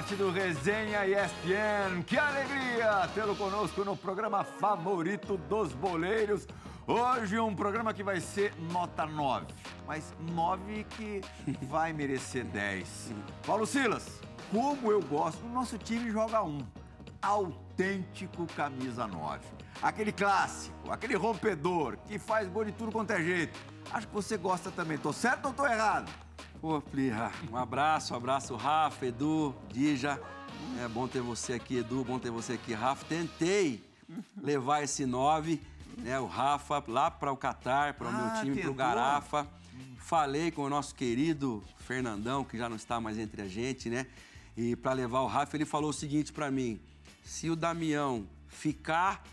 Esporte, do Resenha ESPN. Que alegria tê-lo conosco no programa favorito dos boleiros. Hoje um programa que vai ser nota 9, mas 9 que vai merecer 10. Paulo Silas, como eu gosto, o nosso time joga um. Autêntico camisa 9. Aquele clássico, aquele rompedor que faz gol de tudo quanto é jeito. Acho que você gosta também. Tô certo ou tô errado? Pô, Plirra, um abraço, um abraço, Rafa, Edu, Dija. É bom ter você aqui, Edu, bom ter você aqui, Rafa. Tentei levar esse 9, né, o Rafa, lá para o Catar, para o Ah, meu time, para o Garafa. Falei com o nosso querido Fernandão, que já não está mais entre a gente, né? E para levar o Rafa, ele falou o seguinte para mim: se o Damião ficar,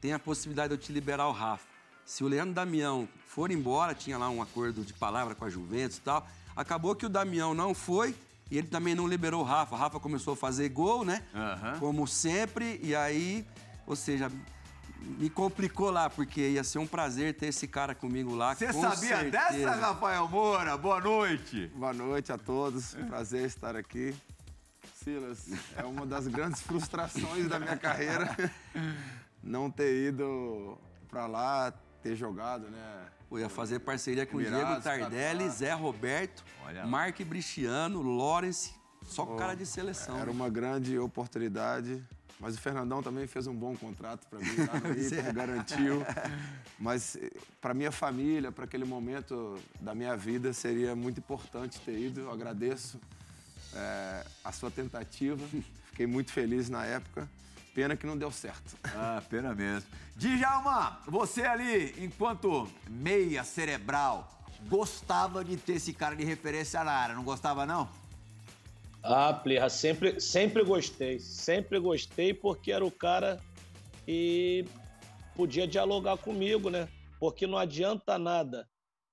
tem a possibilidade de eu te liberar o Rafa. Se o Leandro Damião for embora, tinha lá um acordo de palavra com a Juventus e tal. Acabou que o Damião não foi e ele também não liberou o Rafa. O Rafa começou a fazer gol, né? Aham. Como sempre, e aí, ou seja, me complicou lá, porque ia ser um prazer ter esse cara comigo lá. Você com sabia certeza. dessa, Rafael Moura? Boa noite. Boa noite a todos, prazer estar aqui. Silas, é uma das grandes frustrações da minha carreira não ter ido para lá, ter jogado, né? Eu ia fazer parceria com o Diego Tardelli. Zé Roberto. Mark Brichiano, Lawrence, só cara de seleção. Era uma grande oportunidade, mas o Fernandão também fez um bom contrato para mim lá no é. Inter, garantiu. Mas para minha família, para aquele momento da minha vida, seria muito importante ter ido. Eu agradeço é, a sua tentativa, fiquei muito feliz na época. Pena que não deu certo. Ah, pena mesmo. Djalma, você ali, enquanto meia cerebral, gostava de ter esse cara de referência na área, não gostava não? Ah, Plirra, sempre, sempre gostei. Sempre gostei porque era o cara que podia dialogar comigo, né? Porque não adianta nada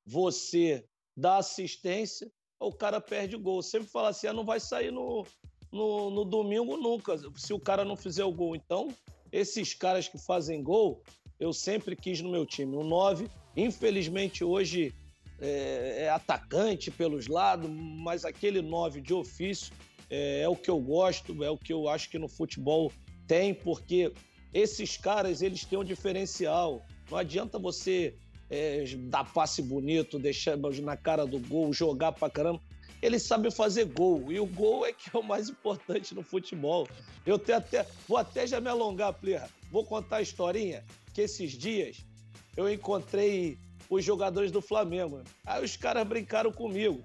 você dar assistência, o cara perde o gol. Sempre fala assim, ah, não vai sair no, no, no domingo nunca, se o cara não fizer o gol. Então, esses caras que fazem gol, eu sempre quis no meu time. O 9, infelizmente, hoje é, é atacante pelos lados, mas aquele 9 de ofício é, é o que eu gosto, é o que eu acho que no futebol tem, porque esses caras eles têm um diferencial. Não adianta você é, dar passe bonito, deixar na cara do gol, jogar pra caramba. Eles sabem fazer gol, e o gol é que é o mais importante no futebol. Eu tenho até, vou até já me alongar, Plirra. Vou contar a historinha que esses dias eu encontrei os jogadores do Flamengo. Aí os caras brincaram comigo.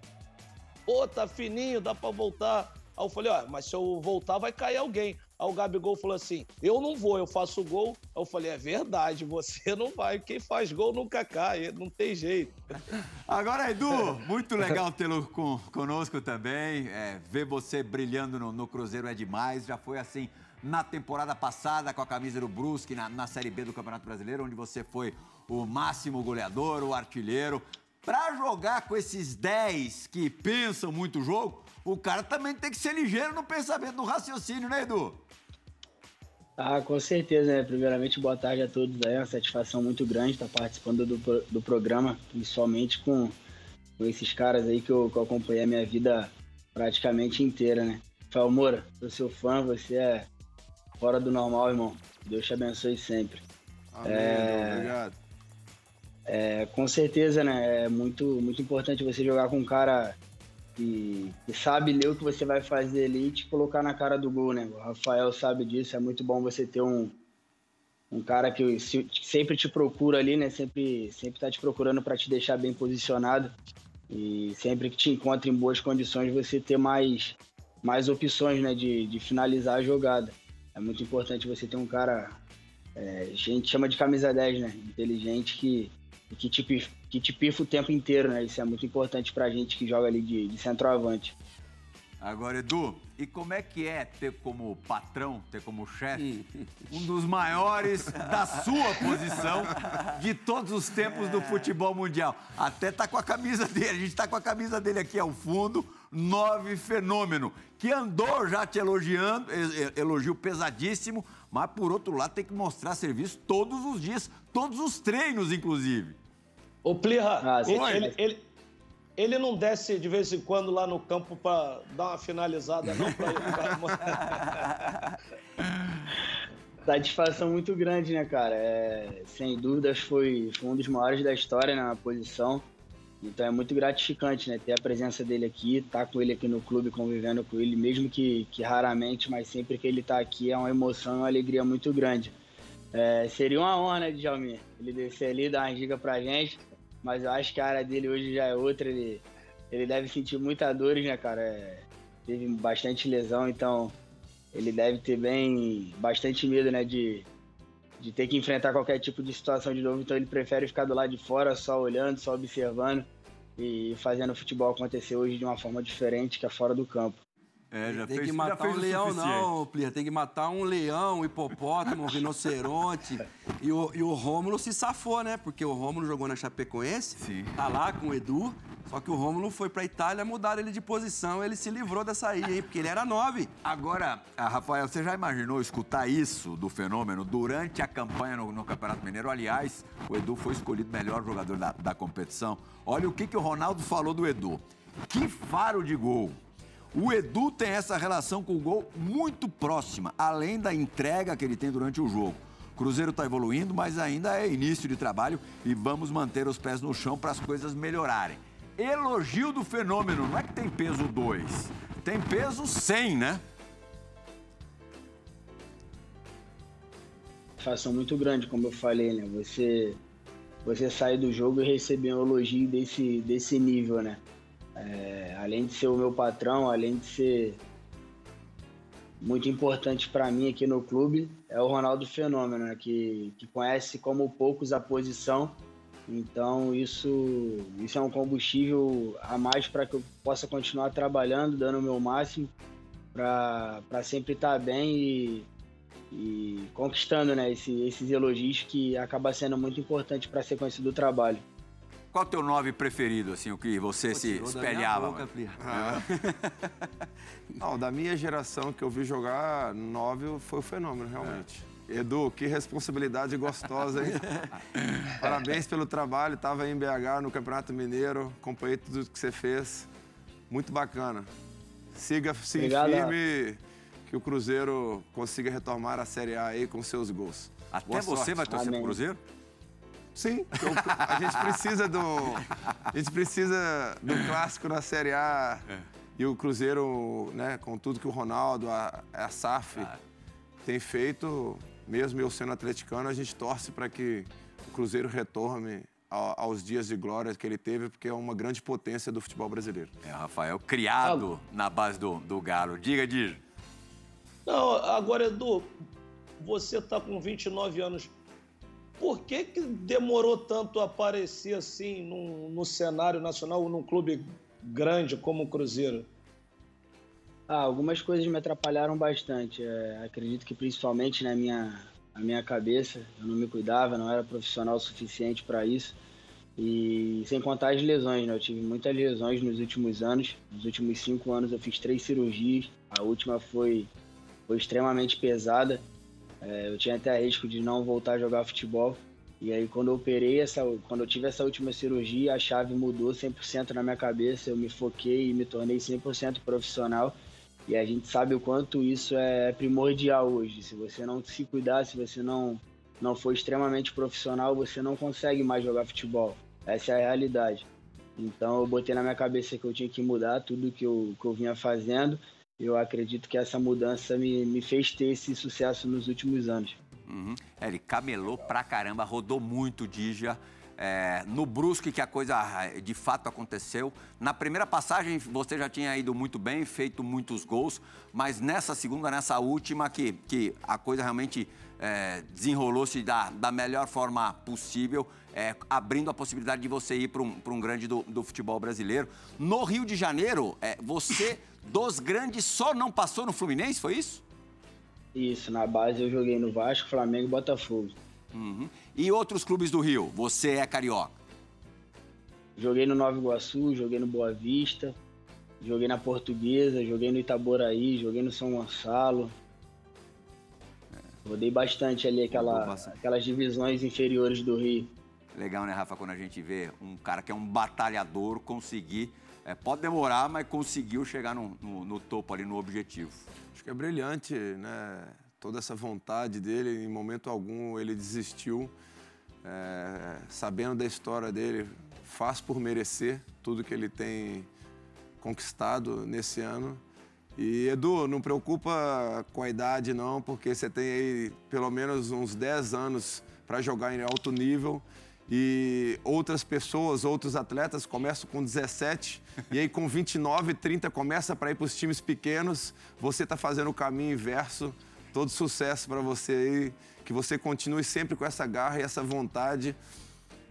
Pô, tá fininho, dá pra voltar. Aí eu falei, ó, mas se eu voltar vai cair alguém. Aí o Gabigol falou assim, eu não vou, eu faço gol. Aí eu falei, é verdade, você não vai. Quem faz gol nunca cai, não tem jeito. Agora, Edu, muito legal tê-lo com- conosco também. É, ver você brilhando no, no Cruzeiro é demais. Já foi assim na temporada passada com a camisa do Brusque, na, na Série B do Campeonato Brasileiro, onde você foi o máximo goleador, o artilheiro. Pra jogar com esses 10 que pensam muito o jogo, o cara também tem que ser ligeiro no pensamento, no raciocínio, né, Edu? Ah, com certeza, né? Primeiramente, boa tarde a todos aí. É uma satisfação muito grande estar participando do, do programa, principalmente com, com esses caras aí que eu, que eu acompanhei a minha vida praticamente inteira, né? Rafael Moura, sou seu fã, você é fora do normal, irmão. Deus te abençoe sempre. Amém, É. obrigado. É, com certeza, né? É muito, muito importante você jogar com um cara que, que sabe ler o que você vai fazer ali e te colocar na cara do gol, né? O Rafael sabe disso. É muito bom você ter um, um cara que se- sempre te procura ali, né? Sempre, sempre tá te procurando para te deixar bem posicionado. E sempre que te encontra em boas condições, você ter mais, mais opções, né? De, de finalizar a jogada. É muito importante você ter um cara é, a gente chama de camisa 10, né? Inteligente que, que, te, pif- que te pifa o tempo inteiro, né? Isso é muito importante pra gente que joga ali de, de centroavante. Agora, Edu, e como é que é ter como patrão, ter como chefe, um dos maiores da sua posição de todos os tempos do futebol mundial? Até tá com a camisa dele, a gente tá com a camisa dele aqui ao fundo, nove fenômeno, que andou já te elogiando, elogio pesadíssimo, mas por outro lado tem que mostrar serviço todos os dias, todos os treinos, inclusive. Ô, Plirra, Ah, ele, ele, ele, ele não desce de vez em quando lá no campo para dar uma finalizada, não? Pra... Satisfação muito grande, né, cara? É, sem dúvidas foi, foi, um dos maiores da história na posição. Então é muito gratificante, né? Ter a presença dele aqui, estar tá com ele aqui no clube, convivendo com ele, mesmo que, que raramente, mas sempre que ele está aqui é uma emoção e uma alegria muito grande. É, seria uma honra, né, Djalmir? Ele descer ali, dar uma dica pra gente mas eu acho que a área dele hoje já é outra. Ele, ele deve sentir muita dores, né, cara? É, teve bastante lesão, então ele deve ter bem bastante medo, né, de, de ter que enfrentar qualquer tipo de situação de novo. Então ele prefere ficar do lado de fora, só olhando, só observando e fazendo o futebol acontecer hoje de uma forma diferente que é fora do campo. É, já tem fez, que matar um leão, não, Plia. Tem que matar um leão, um hipopótamo, um rinoceronte. E o, e o Rômulo se safou, né? Porque o Rômulo jogou na Chapecoense, Sim. tá lá com o Edu. Só que o Rômulo foi pra Itália, mudaram ele de posição, ele se livrou dessa aí, hein? Porque ele era nove. Agora, ah, Rafael, você já imaginou escutar isso do fenômeno durante a campanha no, no Campeonato Mineiro? Aliás, o Edu foi escolhido melhor jogador da, da competição. Olha o que, que o Ronaldo falou do Edu. Que faro de gol! O Edu tem essa relação com o gol muito próxima, além da entrega que ele tem durante o jogo. Cruzeiro está evoluindo, mas ainda é início de trabalho e vamos manter os pés no chão para as coisas melhorarem. Elogio do fenômeno, não é que tem peso 2, tem peso 100, né? Fação muito grande, como eu falei, né? Você, você sair do jogo e receber um elogio desse, desse nível, né? É, além de ser o meu patrão, além de ser muito importante para mim aqui no clube, é o Ronaldo Fenômeno, né? que, que conhece como poucos a posição. Então isso, isso é um combustível a mais para que eu possa continuar trabalhando, dando o meu máximo, para sempre estar tá bem e, e conquistando né, esse, esses elogios que acaba sendo muito importante para a sequência do trabalho. Qual o teu nove preferido, assim, o que você Pô, se espelhava? Boca, ah. Não, da minha geração que eu vi jogar, nove foi o fenômeno, realmente. É. Edu, que responsabilidade gostosa, hein? Parabéns pelo trabalho. Estava em BH no Campeonato Mineiro, acompanhei tudo que você fez. Muito bacana. Siga sim Obrigado. firme, que o Cruzeiro consiga retomar a Série A aí com seus gols. Até Boa você sorte. vai torcer Amém. pro Cruzeiro? Sim, a gente precisa do. A gente precisa do clássico na Série A. É. E o Cruzeiro, né, com tudo que o Ronaldo, a, a SAF ah. tem feito, mesmo eu sendo atleticano, a gente torce para que o Cruzeiro retorne aos dias de glória que ele teve, porque é uma grande potência do futebol brasileiro. É, Rafael, criado ah. na base do, do Galo. Diga, Dir. Não, agora, Edu, você está com 29 anos por que, que demorou tanto a aparecer assim no, cenário nacional, num clube grande como o Cruzeiro? Ah, algumas coisas me atrapalharam bastante. É, acredito que principalmente na minha, na minha cabeça, eu não me cuidava, não era profissional o suficiente para isso. E sem contar as lesões, né? Eu tive muitas lesões nos últimos anos. Nos últimos cinco anos eu fiz três cirurgias. A última foi, foi extremamente pesada. É, eu tinha até risco de não voltar a jogar futebol. E aí quando eu operei essa, quando eu tive essa última cirurgia, a chave mudou 100% na minha cabeça, eu me foquei e me tornei 100% profissional. E a gente sabe o quanto isso é primordial hoje. Se você não se cuidar, se você não não for extremamente profissional, você não consegue mais jogar futebol. Essa é a realidade. Então eu botei na minha cabeça que eu tinha que mudar tudo que eu, que eu vinha fazendo eu acredito que essa mudança me, me fez ter esse sucesso nos últimos anos. Uhum. É, ele camelou pra caramba, rodou muito Dija. É, no Brusque que a coisa de fato aconteceu. Na primeira passagem você já tinha ido muito bem, feito muitos gols, mas nessa segunda, nessa última, que, que a coisa realmente é, desenrolou-se da, da melhor forma possível, é, abrindo a possibilidade de você ir para um, um grande do, do, futebol brasileiro. No Rio de Janeiro, é, você dos grandes só não passou no Fluminense, foi isso? Isso, na base eu joguei no Vasco, Flamengo e Botafogo. Uhum. E outros clubes do Rio? Você é carioca? Joguei no Nova Iguaçu, joguei no Boa Vista, joguei na Portuguesa, joguei no Itaboraí, joguei no São Gonçalo. É. Rodei bastante ali aquela, aquelas divisões inferiores do Rio. Legal, né, Rafa, quando a gente vê um cara que é um batalhador conseguir. é, pode demorar, mas conseguiu chegar no, no- no topo ali, no objetivo. Acho que é brilhante, né? Toda essa vontade dele, em momento algum ele desistiu, é, sabendo da história dele, faz por merecer tudo que ele tem conquistado nesse ano. E Edu, não preocupa com a idade não, porque você tem aí pelo menos uns 10 anos para jogar em alto nível. E outras pessoas, outros atletas começam com 17 e aí com 29, 30 começa para ir para os times pequenos. Você está fazendo o caminho inverso. Todo sucesso para você aí, que você continue sempre com essa garra e essa vontade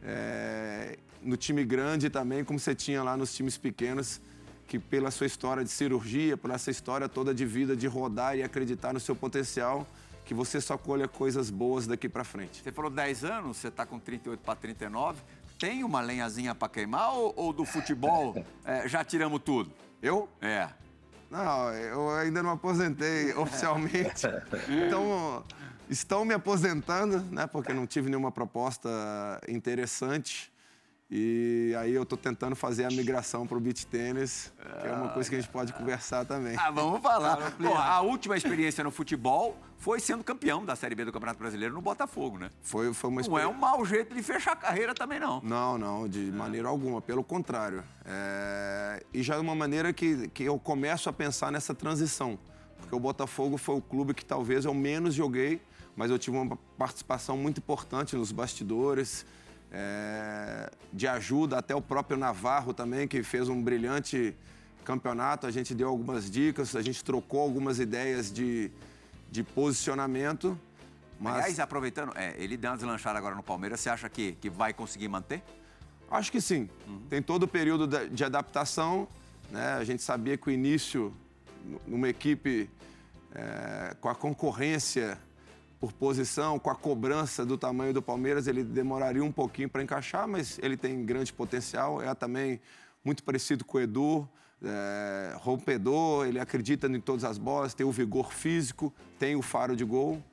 é, no time grande também, como você tinha lá nos times pequenos, que pela sua história de cirurgia, pela essa história toda de vida, de rodar e acreditar no seu potencial, que você só colha coisas boas daqui para frente. Você falou 10 anos, você tá com 38 para 39. Tem uma lenhazinha para queimar ou, ou do futebol é, já tiramos tudo? Eu? É. Não, eu ainda não aposentei oficialmente. Então, estão me aposentando, né? Porque não tive nenhuma proposta interessante. E aí eu tô tentando fazer a migração pro beach tênis, que é uma coisa que a gente pode conversar também. Ah, vamos falar. Pô, a última experiência no futebol foi sendo campeão da Série B do Campeonato Brasileiro no Botafogo, né? Foi, foi uma Não é experiência. um mau jeito de fechar a carreira também, não. Não, não, de maneira alguma, pelo contrário. É, E já é uma maneira que, que eu começo a pensar nessa transição. Porque o Botafogo foi o clube que talvez eu menos joguei, mas eu tive uma participação muito importante nos bastidores, é, de ajuda, até o próprio Navarro também, que fez um brilhante campeonato. A gente deu algumas dicas, a gente trocou algumas ideias de, de posicionamento. Mas... Aliás, aproveitando, é, ele deu uma deslanchada agora no Palmeiras, você acha que, que vai conseguir manter? Acho que sim. Tem todo o período de adaptação. Né? A gente sabia que o início, numa equipe é, com a concorrência por posição, com a cobrança do tamanho do Palmeiras, ele demoraria um pouquinho para encaixar, mas ele tem grande potencial. É também muito parecido com o Edu, é, rompedor, ele acredita em todas as bolas, tem o vigor físico, tem o faro de gol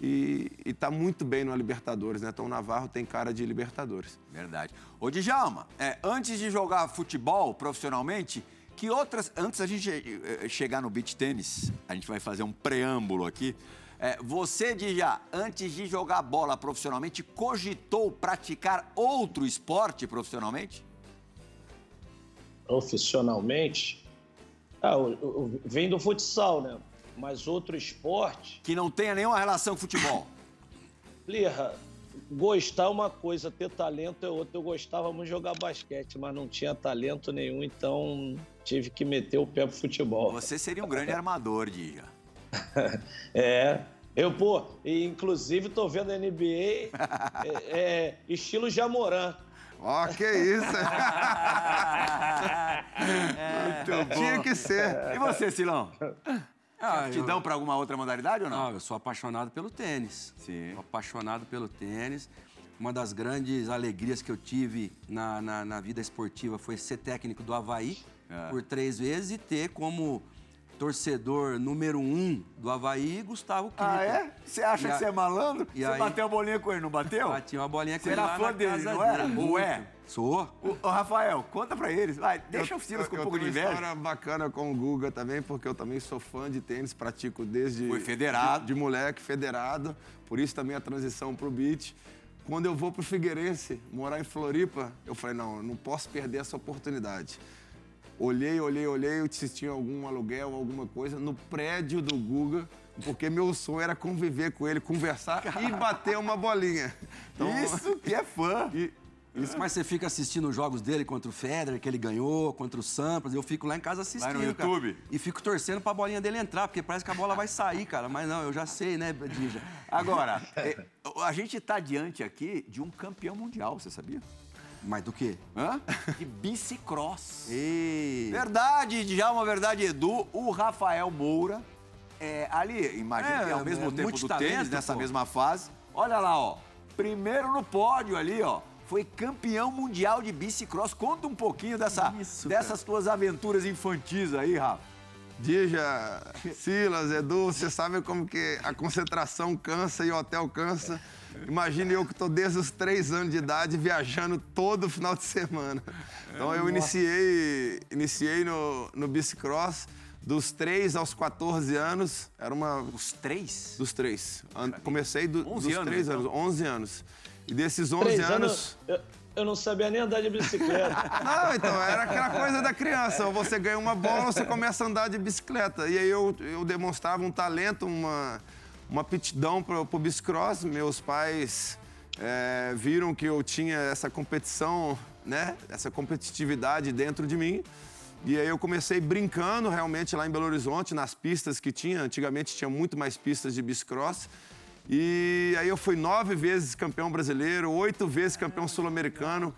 e está muito bem no Libertadores, né? Então o Navarro tem cara de Libertadores. Verdade. Ô, Djalma, é, antes de jogar futebol profissionalmente, que outras. Antes da gente eh, chegar no beach tênis, a gente vai fazer um preâmbulo aqui. É, você, Dja, antes de jogar bola profissionalmente, cogitou praticar outro esporte profissionalmente? Profissionalmente, ah, o- o- vem do futsal, né? Mas outro esporte, Que não tenha nenhuma relação com futebol? Lirra, gostar é uma coisa, ter talento é outra. Eu gostava muito de jogar basquete, mas não tinha talento nenhum, então tive que meter o pé pro futebol. Você seria um grande armador, Dja. É. Eu, pô, e inclusive tô vendo a NBA é, é, estilo Jamoran. Ó, que isso! Tinha que ser. E você, Silão? Ah, Te dão pra alguma outra modalidade ou não? Não, eu sou apaixonado pelo tênis. Sim. Sou apaixonado pelo tênis. Uma das grandes alegrias que eu tive na, na, na vida esportiva foi ser técnico do Havaí É. por três vezes e ter como torcedor número um do Havaí Gustavo Kirten. Ah, é? Você acha E que a- você é malandro? e você aí- bateu a bolinha com ele, não bateu? Bati uma bolinha com Você ele era lá fã na dele, casa não era? dele. Ou é? Sou. Ô, ô, Rafael, conta pra eles. Vai, deixa o Silas com um eu pouco de tenho uma inveja. história bacana com o Guga também, porque eu também sou fã de tênis, pratico desde... Foi federado. De, de moleque, federado. Por isso também a transição pro beach. Quando eu vou pro Figueirense, morar em Floripa, eu falei, não, eu não posso perder essa oportunidade. Olhei, olhei, olhei se tinha algum aluguel, alguma coisa, no prédio do Guga, porque meu sonho era conviver com ele, conversar e bater uma bolinha. Então, Isso que é fã. E, Mas você fica assistindo os jogos dele contra o Federer, que ele ganhou, contra o Sampras. Eu fico lá em casa assistindo. Vai no cara. YouTube? E fico torcendo pra bolinha dele entrar, porque parece que a bola vai sair, cara. Mas não, eu já sei, né, Dija? Agora, é, a gente tá diante aqui de um campeão mundial, você sabia? Mas do quê? Hã? De bicicross. Ei! Verdade, Djalma, verdade, Edu. O Rafael Moura, é, ali, imagina É, que ao mesmo é tempo do talento, tênis, nessa pô. mesma fase. Olha lá, ó. Primeiro no pódio ali, ó. Foi campeão mundial de bicicross. Conta um pouquinho dessa, Isso, dessas tuas aventuras infantis aí, Rafa. Dija, Silas, Edu, você sabe como que a concentração cansa e o hotel cansa. Imagine eu que estou desde os três anos de idade viajando todo final de semana. Então eu iniciei, iniciei no, no bicicross dos 3 aos 14 anos. Era uma. Os três? Dos três. An- Comecei do, 11 dos anos, 3 então? anos, 11 anos. E desses 11 Três anos. anos. Eu, eu não sabia nem andar de bicicleta. Não, então, era aquela coisa da criança. Ou você ganha uma bola, ou você começa a andar de bicicleta. E aí eu, eu demonstrava um talento, uma, uma aptidão para o bicicross. Meus pais eh, viram que eu tinha essa competição, né? Essa competitividade dentro de mim. E aí eu comecei brincando realmente lá em Belo Horizonte, nas pistas que tinha. Antigamente tinha muito mais pistas de bicicross. E aí eu fui nove vezes campeão brasileiro, oito vezes campeão sul-americano,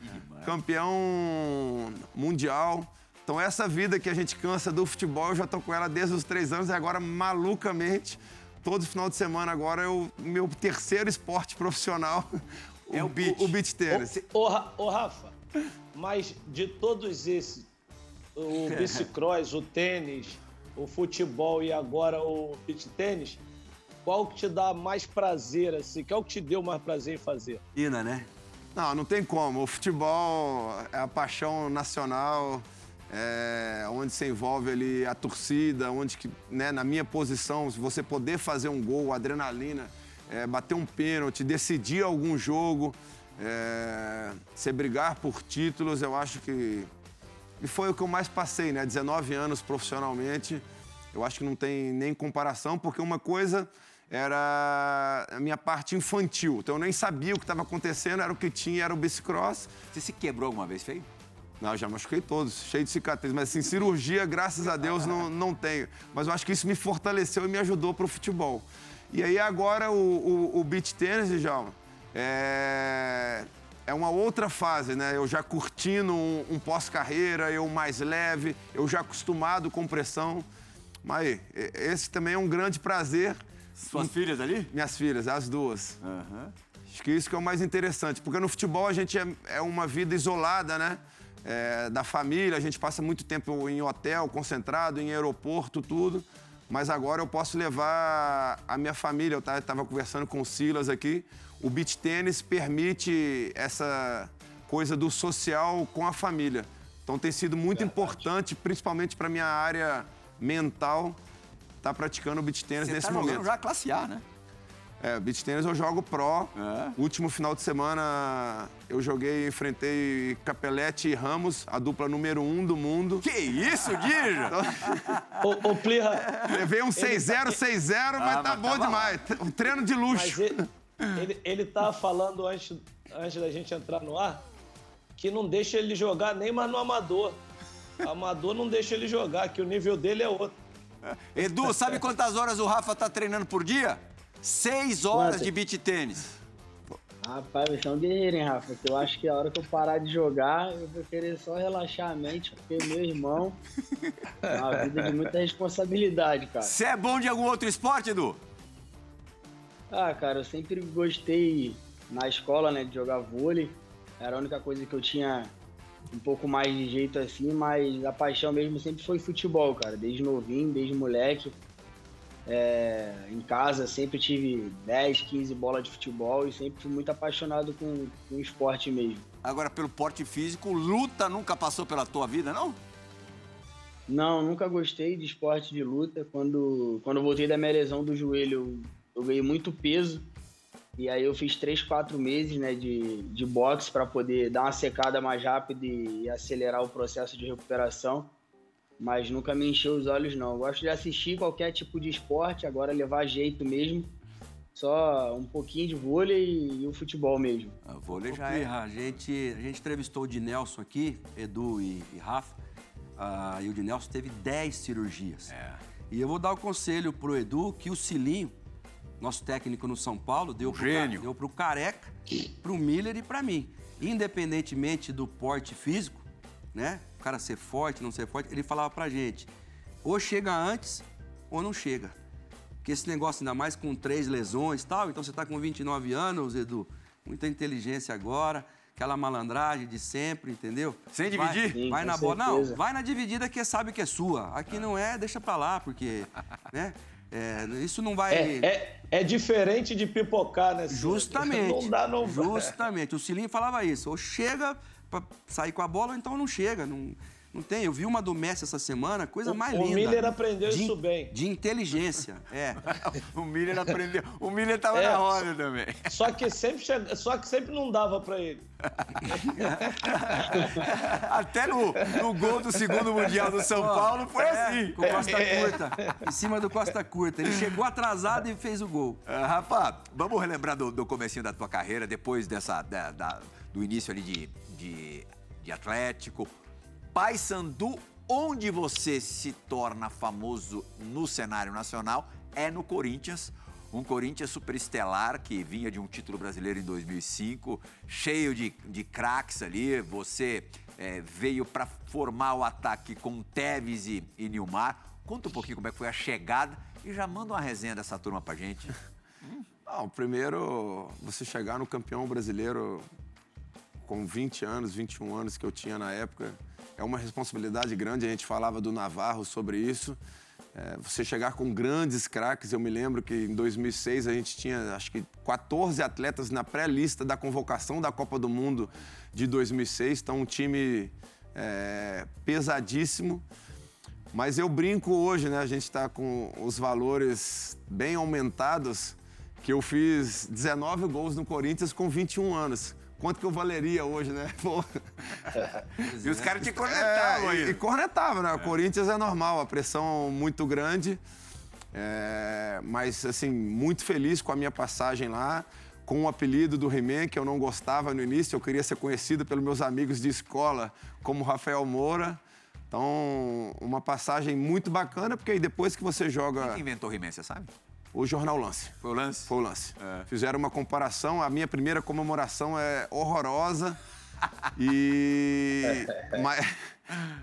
campeão mundial. Então essa vida que a gente cansa do futebol, eu já tô com ela desde os três anos e agora malucamente, todo final de semana agora é o meu terceiro esporte profissional, o, É o beach, beach. o beach tênis. Ô, ô, Rafa, mas de todos esses, o bicicross, o tênis, o futebol e agora o beach tênis, qual que te dá mais prazer, assim? Qual que te deu mais prazer em fazer? Ina, né? Não, não tem como. O futebol é a paixão nacional, é onde se envolve ali a torcida, onde que, né, na minha posição, se você poder fazer um gol, adrenalina, é, bater um pênalti, decidir algum jogo, é, você brigar por títulos, eu acho que e foi o que eu mais passei, né? 19 anos profissionalmente. Eu acho que não tem nem comparação, porque uma coisa era a minha parte infantil. Então eu nem sabia o que estava acontecendo, era o que tinha, era o bicicross. Você se quebrou alguma vez, feio? Não, já machuquei todos, cheio de cicatrizes. Mas assim, cirurgia, graças a Deus, não, não tenho. Mas eu acho que isso me fortaleceu e me ajudou para o futebol. E aí agora o, o, o beach tênis, Djalma, é, é uma outra fase, né? Eu já curtindo um, um pós-carreira, eu mais leve, eu já acostumado com pressão. Mas esse também é um grande prazer. Suas filhas ali? Minhas filhas, as duas. Aham. Acho que isso que é o mais interessante, porque no futebol a gente é, é uma vida isolada, né? É, da família, a gente passa muito tempo em hotel, concentrado, em aeroporto, tudo. Mas agora eu posso levar a minha família. Eu estava conversando com o Silas aqui. O beach tênis permite essa coisa do social com a família. Então tem sido muito importante, principalmente para minha área mental, estar praticando o beach tênis Você nesse tá momento. já classe A, né? É, beach tênis eu jogo pro. É? Último final de semana eu joguei, enfrentei Capelete e Ramos, a dupla número um do mundo. Que isso, Guija? Ô, ô Plirra, Levei um 6-0, 6-0, mas Ah, tá mas bom demais. Um treino de mas luxo. ele, ele, ele tava falando antes, antes da gente entrar no ar que não deixa ele jogar nem mais no amador. Amador não deixa ele jogar, que o nível dele é outro. Edu, sabe quantas horas o Rafa tá treinando por dia? Seis horas Quantas? de beach tênis. Rapaz, você é um guerreiro, hein, Rafa? Que eu acho que a hora que eu parar de jogar, eu vou querer só relaxar a mente, porque meu irmão é uma vida de muita responsabilidade, cara. Você é bom de algum outro esporte, Edu? Ah, cara, eu sempre gostei na escola, né, de jogar vôlei. Era a única coisa que eu tinha um pouco mais de jeito assim, mas a paixão mesmo sempre foi futebol, cara. Desde novinho, desde moleque. É, em casa sempre tive 10, 15 bolas de futebol e sempre fui muito apaixonado com, com o esporte mesmo. Agora, pelo porte físico, luta nunca passou pela tua vida, não? Não, nunca gostei de esporte de luta. Quando, quando eu voltei da minha lesão do joelho, eu, eu ganhei muito peso. E aí eu fiz três, quatro meses né, de, de boxe para poder dar uma secada mais rápida e acelerar o processo de recuperação. Mas nunca me encheu os olhos, não. Eu gosto de assistir qualquer tipo de esporte, agora levar jeito mesmo. Só um pouquinho de vôlei e, o futebol mesmo. A vôlei Ô, já é. A gente, a gente entrevistou o de Nelson aqui, Edu e, e Rafa, ah, e o de Nelson teve 10 cirurgias. É. E eu vou dar o conselho pro Edu que o Cilinho, nosso técnico no São Paulo, deu pro, gênio. Deu pro Careca, pro Miller e pra mim. Independentemente do porte físico, né? Cara ser forte, não ser forte, ele falava pra gente, ou chega antes ou não chega. Porque esse negócio, ainda mais com três lesões e tal, então você tá com 29 anos, Edu, muita inteligência agora. aquela malandragem de sempre, entendeu? Sem Vai- dividir? Sim, vai na bola. Não, vai na dividida que sabe que é sua. Aqui não é, deixa pra lá, porque, né? é, isso não vai. É, é, é diferente de pipocar, né? Justamente. Não dá, não Justamente. O Cilinho falava isso. Ou chega pra sair com a bola, ou então não chega. Não, não tem. Eu vi uma do Messi essa semana, coisa O- mais o linda. Miller aprendeu de, isso bem. De inteligência. É. O Miller aprendeu. O Miller tava É. na roda também. Só que sempre, chega- só que sempre não dava pra ele. Até no, no gol do segundo Mundial do São Paulo foi É, assim. Com Costa Curta. Em cima do Costa Curta. Ele chegou atrasado e fez o gol. Ah, Rafa, vamos relembrar do, do comecinho da tua carreira, depois dessa, da- da- do início ali de, de, de Atlético. Paysandu, onde você se torna famoso no cenário nacional, é no Corinthians. Um Corinthians superestelar que vinha de um título brasileiro em 2005, cheio de, de craques ali. Você eh, veio para formar o ataque com Tevez e, e Nilmar. Conta um pouquinho como é que foi a chegada e já manda uma resenha dessa turma pra gente. Ah, o primeiro, você chegar no campeão brasileiro com 20 anos, 21 anos que eu tinha na época, é uma responsabilidade grande. A gente falava do Navarro sobre isso. É, você chegar com grandes craques, eu me lembro que em 2006 a gente tinha acho que 14 atletas na pré-lista da convocação da Copa do Mundo de 2006. Então, um time é, pesadíssimo. Mas eu brinco hoje, né? A gente está com os valores bem aumentados, que eu fiz 19 gols no Corinthians com 21 anos. Quanto que eu valeria hoje, né? Pô. E os caras te cornetavam É, e, e aí. cornetava, né? O Corinthians é normal, a pressão muito grande. É, mas, assim, muito feliz com a minha passagem lá, com o apelido do He-Man, que eu não gostava no início. Eu queria ser conhecido pelos meus amigos de escola como Rafael Moura. Então, uma passagem muito bacana, porque aí depois que você joga Quem inventou He-Man, você sabe? O Jornal Lance. Foi o lance? Foi o lance. É. Fizeram uma comparação, a minha primeira comemoração é horrorosa. E. mas,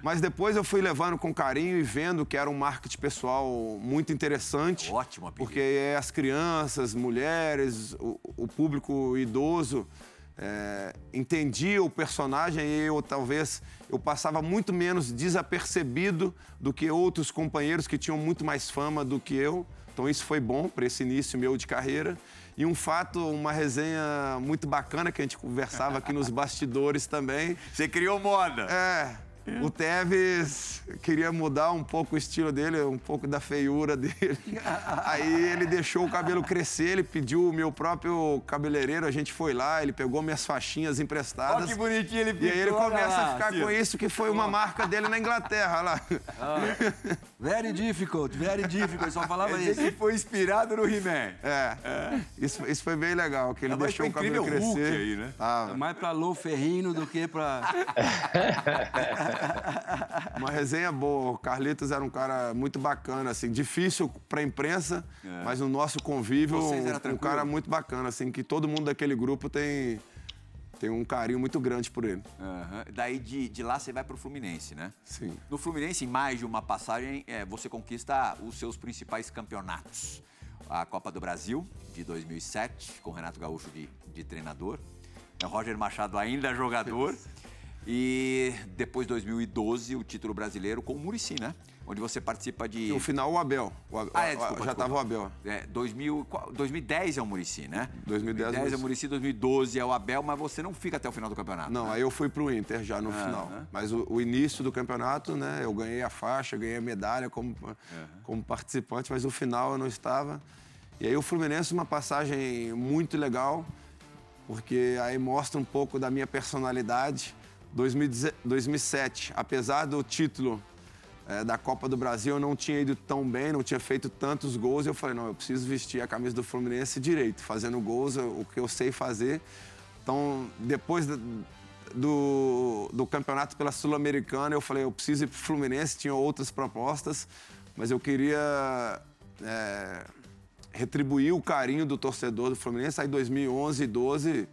mas depois eu fui levando com carinho e vendo que era um marketing pessoal muito interessante. Ótimo apelido. Porque é as crianças, mulheres, o, o público idoso é, entendia o personagem e eu talvez eu passava muito menos desapercebido do que outros companheiros que tinham muito mais fama do que eu. Então isso foi bom para esse início meu de carreira. E um fato, uma resenha muito bacana que a gente conversava aqui nos bastidores também. Você criou moda. É, o Tevez queria mudar um pouco o estilo dele, um pouco da feiura dele. Aí ele deixou o cabelo crescer, ele pediu o meu próprio cabeleireiro, a gente foi lá, ele pegou minhas faixinhas emprestadas. Olha que bonitinho ele E aí ele pintou, começa lá, a ficar assim, com isso, que foi uma marca dele na Inglaterra lá. Very difficult, very difficult. Ele só falava isso. que foi inspirado no He-Man. É, Isso, isso foi bem legal, que ele Mas deixou o cabelo Hulk crescer. aí, né? Tava. Mais pra Lou Ferrino do que pra. Uma resenha boa. O Carlitos era um cara muito bacana, assim, difícil pra imprensa, mas no nosso convívio, um, um cara muito bacana, assim, que todo mundo daquele grupo tem, tem um carinho muito grande por ele. Aham. Daí de, de lá você vai pro Fluminense, né? Sim. No Fluminense, em mais de uma passagem, é, você conquista os seus principais campeonatos. A Copa do Brasil, de 2007, com Renato Gaúcho de, de treinador. É, Roger Machado ainda jogador. E depois, 2012, o título brasileiro com o Murici, né? Onde você participa de... E no final, o Abel. O Abel- Ah, é, já desculpa, desculpa. tava o Abel. É, 2000, qual- 2010 é o Murici, né? 2010 é o Murici, 2012 é o Abel, mas você não fica até o final do campeonato. Não, aí eu fui pro Inter já no final. Mas o, o início do campeonato, né? Eu ganhei a faixa, ganhei a medalha como, como participante, mas no final eu não estava. E aí o Fluminense, uma passagem muito legal, porque aí mostra um pouco da minha personalidade. 2010 2007, apesar do título eh, da Copa do Brasil, eu não tinha ido tão bem, não tinha feito tantos gols. Eu falei, não, eu preciso vestir a camisa do Fluminense direito, fazendo gols, o que eu sei fazer. Então, depois do, do campeonato pela Sul-Americana, eu falei, eu preciso ir pro Fluminense, tinha outras propostas, mas eu queria eh, retribuir o carinho do torcedor do Fluminense. Aí 2011 e 12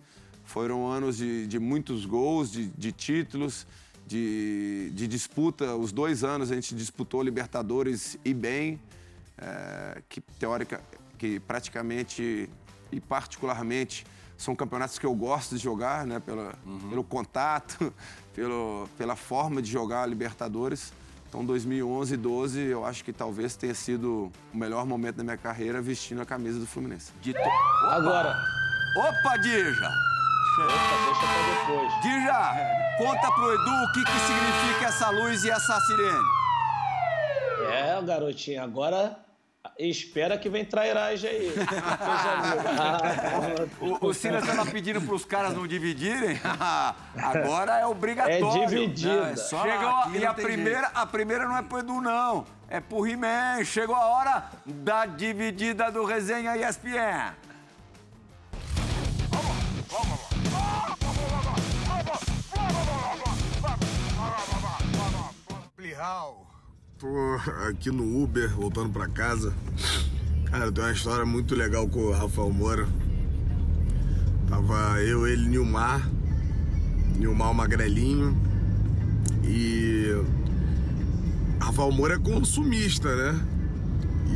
foram anos de, de muitos gols, de, de títulos, de, de disputa. Os dois anos a gente disputou Libertadores e bem, é, que teórica, que praticamente e particularmente são campeonatos que eu gosto de jogar, né? Pela, uhum. Pelo contato, pelo, pela forma de jogar a Libertadores. Então, 2011 e 12, eu acho que talvez tenha sido o melhor momento da minha carreira vestindo a camisa do Fluminense. Dito. Agora. Opa, Dija! Opa, deixa pra depois. Dija, conta pro Edu o que, que significa essa luz e essa sirene. É, garotinho, agora espera que vem trairagem aí. o, o Silas estava pedindo para os caras não dividirem. Agora é obrigatório. É dividida. É Chegou, e a primeira, a primeira não é pro Edu, não. É pro He-Man. Chegou a hora da dividida do Resenha ESPN. Tô aqui no Uber, voltando para casa. Cara, tem uma história muito legal com o Rafael Moura. Tava eu, ele, Nilmar. Nilmar Magrelinho. E. Rafael Moura é consumista, né?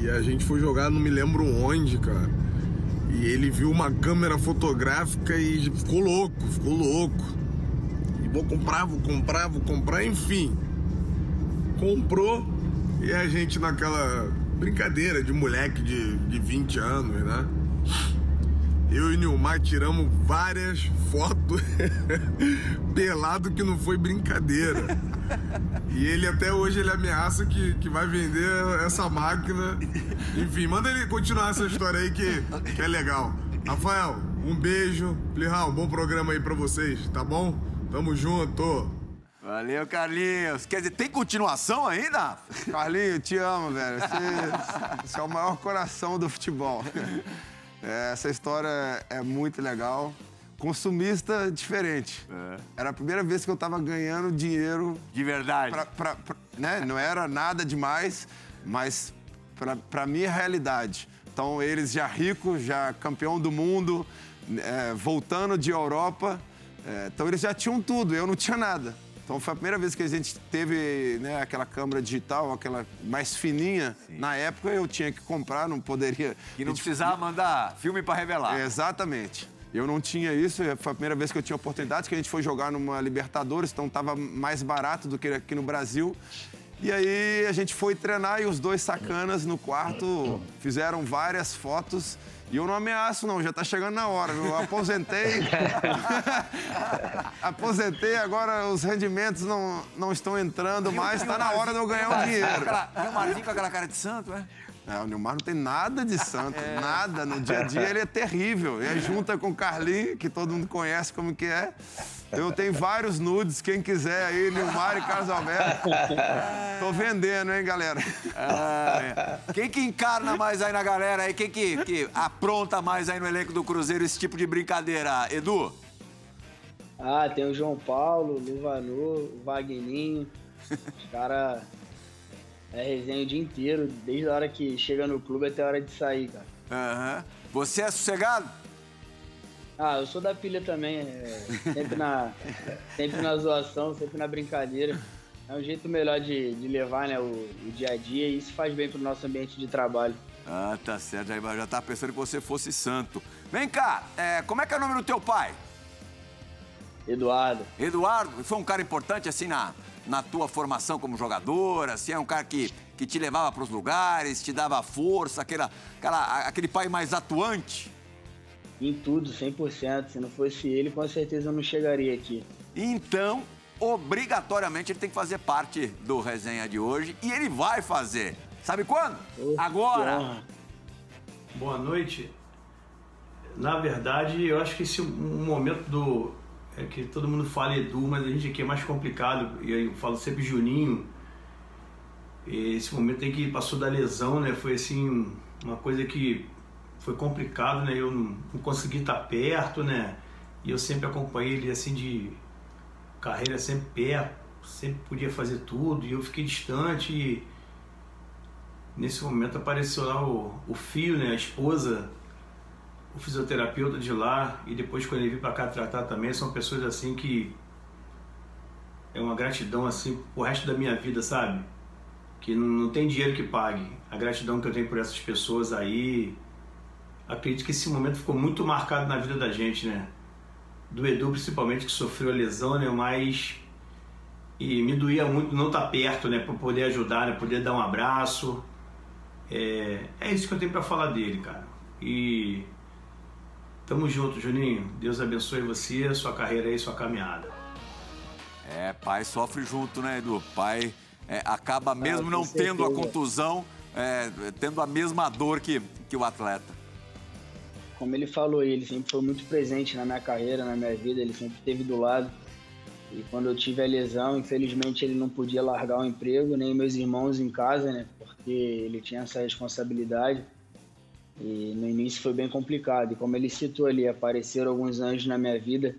E a gente foi jogar, não me lembro onde, cara. E ele viu uma câmera fotográfica e ficou louco, ficou louco. E vou comprar, vou comprar, vou comprar, enfim. Comprou e a gente naquela brincadeira de moleque de, de 20 anos, né? Eu e Nilmar tiramos várias fotos pelado que não foi brincadeira. E ele até hoje ele ameaça que, que vai vender essa máquina. Enfim, manda ele continuar essa história aí que, que é legal. Rafael, um beijo. Plihal, bom programa aí pra vocês, tá bom? Tamo junto. Valeu, Carlinhos. Quer dizer, tem continuação ainda? Carlinhos, te amo, velho. Você, você é o maior coração do futebol. É, essa história é muito legal. Consumista diferente. É. Era a primeira vez que eu tava ganhando dinheiro. De verdade. Pra, pra, pra, né? Não era nada demais, mas pra minha realidade. Então, eles já ricos, já campeão do mundo, é, voltando de Europa. É, então, eles já tinham tudo, eu não tinha nada. Então foi a primeira vez que a gente teve né, aquela câmera digital, aquela mais fininha. Sim. Na época eu tinha que comprar, não poderia. E não precisava mandar filme para revelar. exatamente. Eu não tinha isso, foi a primeira vez que eu tinha oportunidade, que a gente foi jogar numa Libertadores, então estava mais barato do que aqui no Brasil. E aí a gente foi treinar e os dois sacanas no quarto fizeram várias fotos e eu não ameaço, não, já tá chegando na hora. Eu aposentei. aposentei, agora os rendimentos não, não estão entrando mais, tá na hora de eu ganhar o dinheiro. E o Marzinho com aquela cara de santo, é? É, o Nilmar não tem nada de santo, é. nada. No dia a dia ele é terrível. E aí junta com o Carlinho, que todo mundo conhece como que é. Eu tenho vários nudes, quem quiser aí, Nilmar e Carlos Alberto. Tô vendendo, hein, galera? Ah, é. Quem que encarna mais aí na galera aí? Quem que, que apronta mais aí no elenco do Cruzeiro esse tipo de brincadeira? Edu? Ah, tem o João Paulo, o Luvanu, o Vagninho. Os caras é resenha o dia inteiro, desde a hora que chega no clube até a hora de sair, cara. Aham. Uhum. Você é sossegado? Ah, eu sou da pilha também. É, sempre, na, sempre na zoação, sempre na brincadeira. É um jeito melhor de, de levar né, o, o, dia a dia e isso faz bem pro nosso ambiente de trabalho. Ah, tá certo. Já, já tava pensando que você fosse santo. Vem cá, é, como é que é o nome do teu pai? Eduardo. Eduardo? Foi um cara importante assim na, na tua formação como jogador? Assim, é um cara que, que te levava para os lugares, te dava força, aquela, aquela, aquele pai mais atuante? Em tudo, 100%. Se não fosse ele, com certeza eu não chegaria aqui. Então, obrigatoriamente ele tem que fazer parte do resenha de hoje e ele vai fazer. Sabe quando? Oh, Agora! Boa noite. Na verdade, eu acho que esse um momento do, é que todo mundo fala Edu, mas a gente aqui é mais complicado. E eu falo sempre Juninho. E esse momento aí que passou da lesão, né? Foi assim, uma coisa que foi complicado, né? Eu não, não consegui estar perto, né? E eu sempre acompanhei ele assim de carreira sempre perto, sempre podia fazer tudo. E eu fiquei distante e nesse momento apareceu lá o, o filho, né? A esposa o fisioterapeuta de lá e depois quando ele vir para cá tratar também são pessoas assim que é uma gratidão assim o resto da minha vida, sabe? Que não, não tem dinheiro que pague. A gratidão que eu tenho por essas pessoas aí acredito que esse momento ficou muito marcado na vida da gente, né? Do Edu, principalmente, que sofreu a lesão, né? Mas. E me doía muito não estar tá perto, né? Para poder ajudar, né? Poder dar um abraço. É, é isso que eu tenho para falar dele, cara. E. Tamo junto, Juninho. Deus abençoe você, sua carreira aí, sua caminhada. É, pai sofre junto, né, Edu? Pai é, acaba mesmo ah, não certeza. tendo a contusão, é, tendo a mesma dor que, que o atleta como ele falou, ele sempre foi muito presente na minha carreira, na minha vida, ele sempre esteve do lado. E quando eu tive a lesão, infelizmente ele não podia largar o emprego, nem meus irmãos em casa, né? Porque ele tinha essa responsabilidade. E no início foi bem complicado. E como ele citou ali, apareceram alguns anjos na minha vida,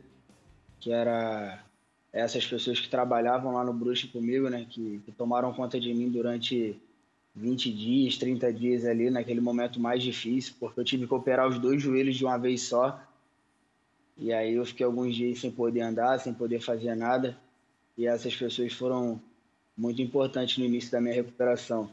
que era essas pessoas que trabalhavam lá no Bruxa comigo, né? Que, que tomaram conta de mim durante 20 dias, 30 dias ali, naquele momento mais difícil, porque eu tive que operar os dois joelhos de uma vez só. E aí eu fiquei alguns dias sem poder andar, sem poder fazer nada. E essas pessoas foram muito importantes no início da minha recuperação.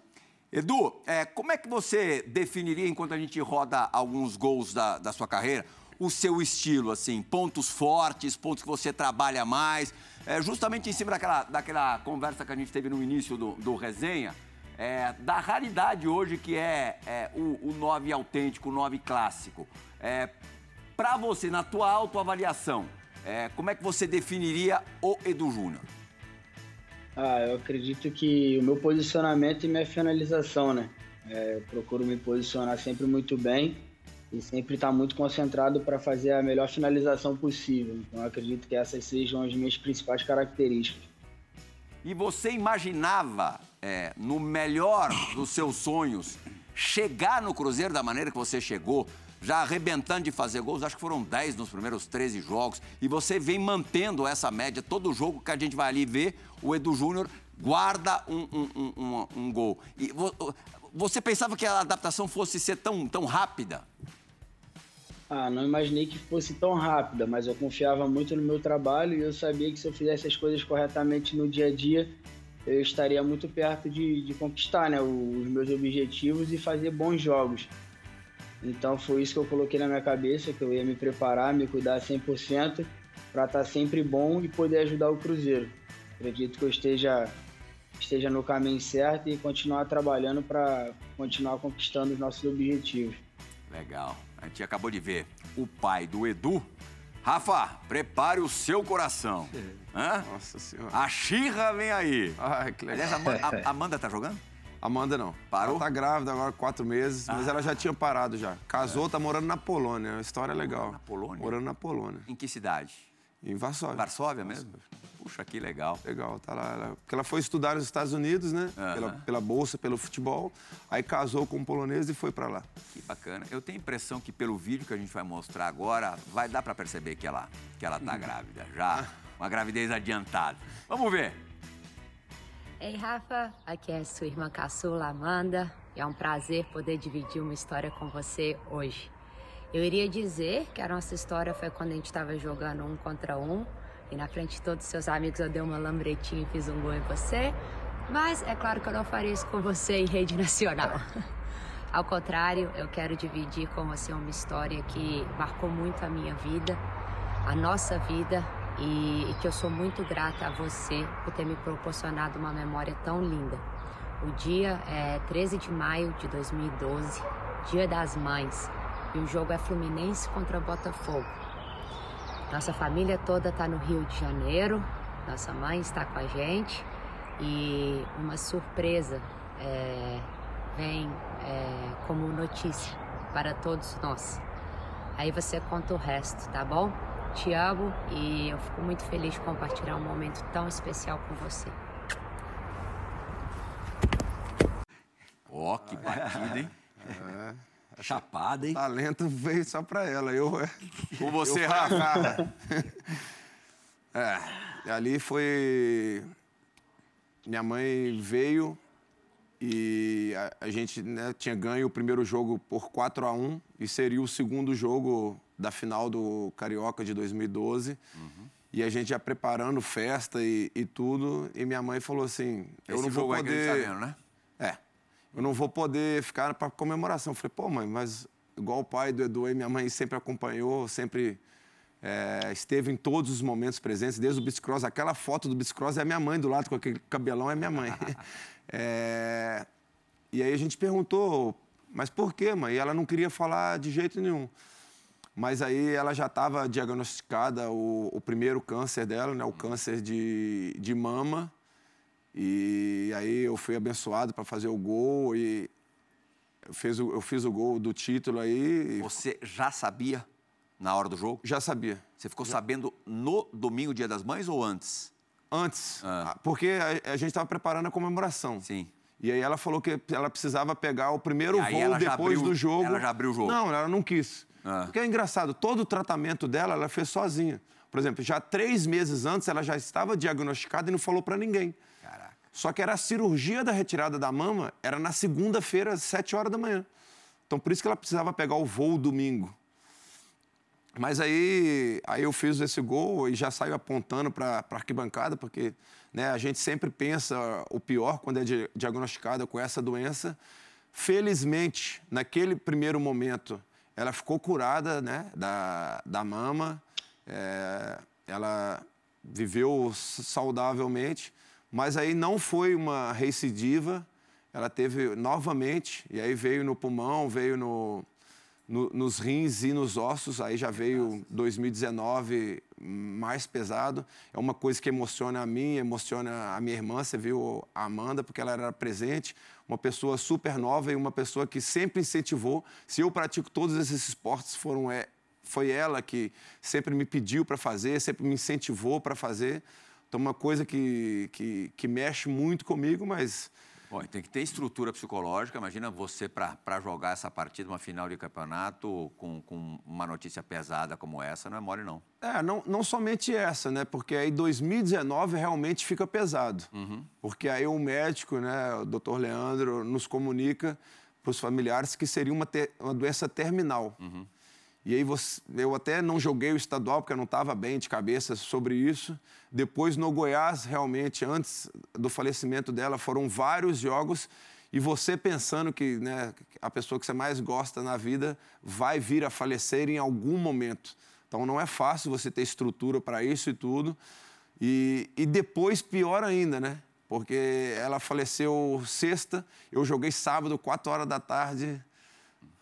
Edu, é, como é que você definiria, enquanto a gente roda alguns gols da, da sua carreira, o seu estilo, assim, pontos fortes, pontos que você trabalha mais? É, justamente em cima daquela, daquela conversa que a gente teve no início do, do resenha, é, da raridade hoje que é, é o, o 9 autêntico, o 9 clássico. É, Para você, na tua autoavaliação, é, como é que você definiria o Edu Júnior? Ah, eu acredito que o meu posicionamento e minha finalização, né? É, eu procuro me posicionar sempre muito bem e sempre estar tá muito concentrado para fazer a melhor finalização possível. Então, acredito que essas sejam as minhas principais características. E você imaginava é, no melhor dos seus sonhos, chegar no Cruzeiro da maneira que você chegou, já arrebentando de fazer gols, acho que foram 10 nos primeiros 13 jogos, e você vem mantendo essa média. Todo jogo que a gente vai ali ver, o Edu Júnior guarda um, um, um, um, gol. E você pensava que a adaptação fosse ser tão, tão rápida? Ah, não imaginei que fosse tão rápida, mas eu confiava muito no meu trabalho e eu sabia que se eu fizesse as coisas corretamente no dia a dia, eu estaria muito perto de, de conquistar né, os meus objetivos e fazer bons jogos. Então foi isso que eu coloquei na minha cabeça, que eu ia me preparar, me cuidar 100% para estar sempre bom e poder ajudar o Cruzeiro. Acredito que eu esteja, esteja no caminho certo e continuar trabalhando para continuar conquistando os nossos objetivos. Legal. A gente acabou de ver o pai do Edu Rafa, prepare o seu coração. Hã? Nossa senhora. A Xirra vem aí. Ai, que legal. Aliás, a Amanda tá jogando? Amanda não. Parou? Ela tá grávida agora, quatro meses, ah. mas ela já tinha parado já. Casou, é. tá morando na Polônia. É uma história legal. Na Polônia? Morando na Polônia. Em que cidade? Em Varsóvia. Varsóvia mesmo? Puxa, que legal. Legal, tá lá. Ela, porque ela foi estudar nos Estados Unidos, né? Uhum. Pela, pela, bolsa, pelo futebol. Aí casou com um polonês e foi para lá. Que bacana. Eu tenho a impressão que pelo vídeo que a gente vai mostrar agora, vai dar para perceber que ela, que ela tá uhum. grávida já. Uma gravidez adiantada. Vamos ver. Ei, Rafa. Aqui é sua irmã caçula, Amanda. É um prazer poder dividir uma história com você hoje. Eu iria dizer que a nossa história foi quando a gente estava jogando um contra um e na frente de todos os seus amigos eu dei uma lambretinha e fiz um gol em você. Mas é claro que eu não faria isso com você em rede nacional. Ao contrário, eu quero dividir com você uma história que marcou muito a minha vida, a nossa vida, e, e que eu sou muito grata a você por ter me proporcionado uma memória tão linda. O dia é 13 de maio de 2012, Dia das Mães, e o jogo é Fluminense contra Botafogo. Nossa família toda está no Rio de Janeiro, nossa mãe está com a gente e uma surpresa é, vem é, como notícia para todos nós. Aí você conta o resto, tá bom? Te amo e eu fico muito feliz de compartilhar um momento tão especial com você. Ó, oh, que batida, hein? É. Chapada, hein? Talento veio só pra ela. Eu. É. Com você, Rafa. é, ali foi. Minha mãe veio e a, a gente né, tinha ganho o primeiro jogo por 4 a 1 e seria o segundo jogo da final do Carioca de 2012. Uhum. E a gente já preparando festa e, e tudo. E minha mãe falou assim: Eu Esse não vou poder. Tá vendo, né? Eu não vou poder ficar para comemoração. Eu falei, pô, mãe, mas igual o pai do Edu e minha mãe sempre acompanhou, sempre é, esteve em todos os momentos presentes, desde o bicicross. Aquela foto do bicicross é a minha mãe do lado, com aquele cabelão é minha mãe. é, e aí a gente perguntou, mas por quê, mãe? E ela não queria falar de jeito nenhum. Mas aí ela já estava diagnosticada o, o, primeiro câncer dela, né? O câncer de, de mama. E aí eu fui abençoado para fazer o gol e eu fiz, o, eu fiz o gol do título aí. Você já sabia? Na hora do jogo? Já sabia. Você ficou Já. sabendo no domingo, Dia das Mães, ou antes? Antes. Ah. Porque a, a gente estava preparando a comemoração. Sim. E aí ela falou que ela precisava pegar o primeiro voo depois abriu, do jogo. Ela já abriu o jogo? Não, ela não quis. Ah. Porque é engraçado, todo o tratamento dela ela fez sozinha. Por exemplo, já três meses antes ela já estava diagnosticada e não falou para ninguém. Só que era a cirurgia da retirada da mama, era na segunda-feira, às sete horas da manhã. Então por isso que ela precisava pegar o voo domingo. Mas aí, aí eu fiz esse gol e já saio apontando para a arquibancada, porque né, a gente sempre pensa o pior quando é diagnosticada com essa doença. Felizmente, naquele primeiro momento, ela ficou curada né, da, da mama, é, ela viveu saudavelmente, mas aí não foi uma recidiva, ela teve novamente, e aí veio no pulmão, veio no, no, nos rins e nos ossos, aí já veio 2019 mais pesado. É uma coisa que emociona a mim, emociona a minha irmã, você viu a Amanda, porque ela era presente, uma pessoa super nova e uma pessoa que sempre incentivou. Se eu pratico todos esses esportes, foram é, foi ela que sempre me pediu para fazer, sempre me incentivou para fazer. Então, uma coisa que, que, que mexe muito comigo, mas Bom, tem que ter estrutura psicológica. Imagina você para jogar essa partida, uma final de campeonato, com, com uma notícia pesada como essa, não é mole, não. É, não, não somente essa, né? Porque aí 2019 realmente fica pesado. Uhum. Porque aí o médico, né, o doutor Leandro, nos comunica para os familiares que seria uma, ter, uma doença terminal. Uhum. E aí você, eu até não joguei o estadual porque eu não estava bem de cabeça sobre isso. Depois no Goiás, realmente, antes do falecimento dela, foram vários jogos e você pensando que né, a pessoa que você mais gosta na vida vai vir a falecer em algum momento. Então não é fácil você ter estrutura para isso e tudo. E, e depois, pior ainda, né? Porque ela faleceu sexta, eu joguei sábado, 4 horas da tarde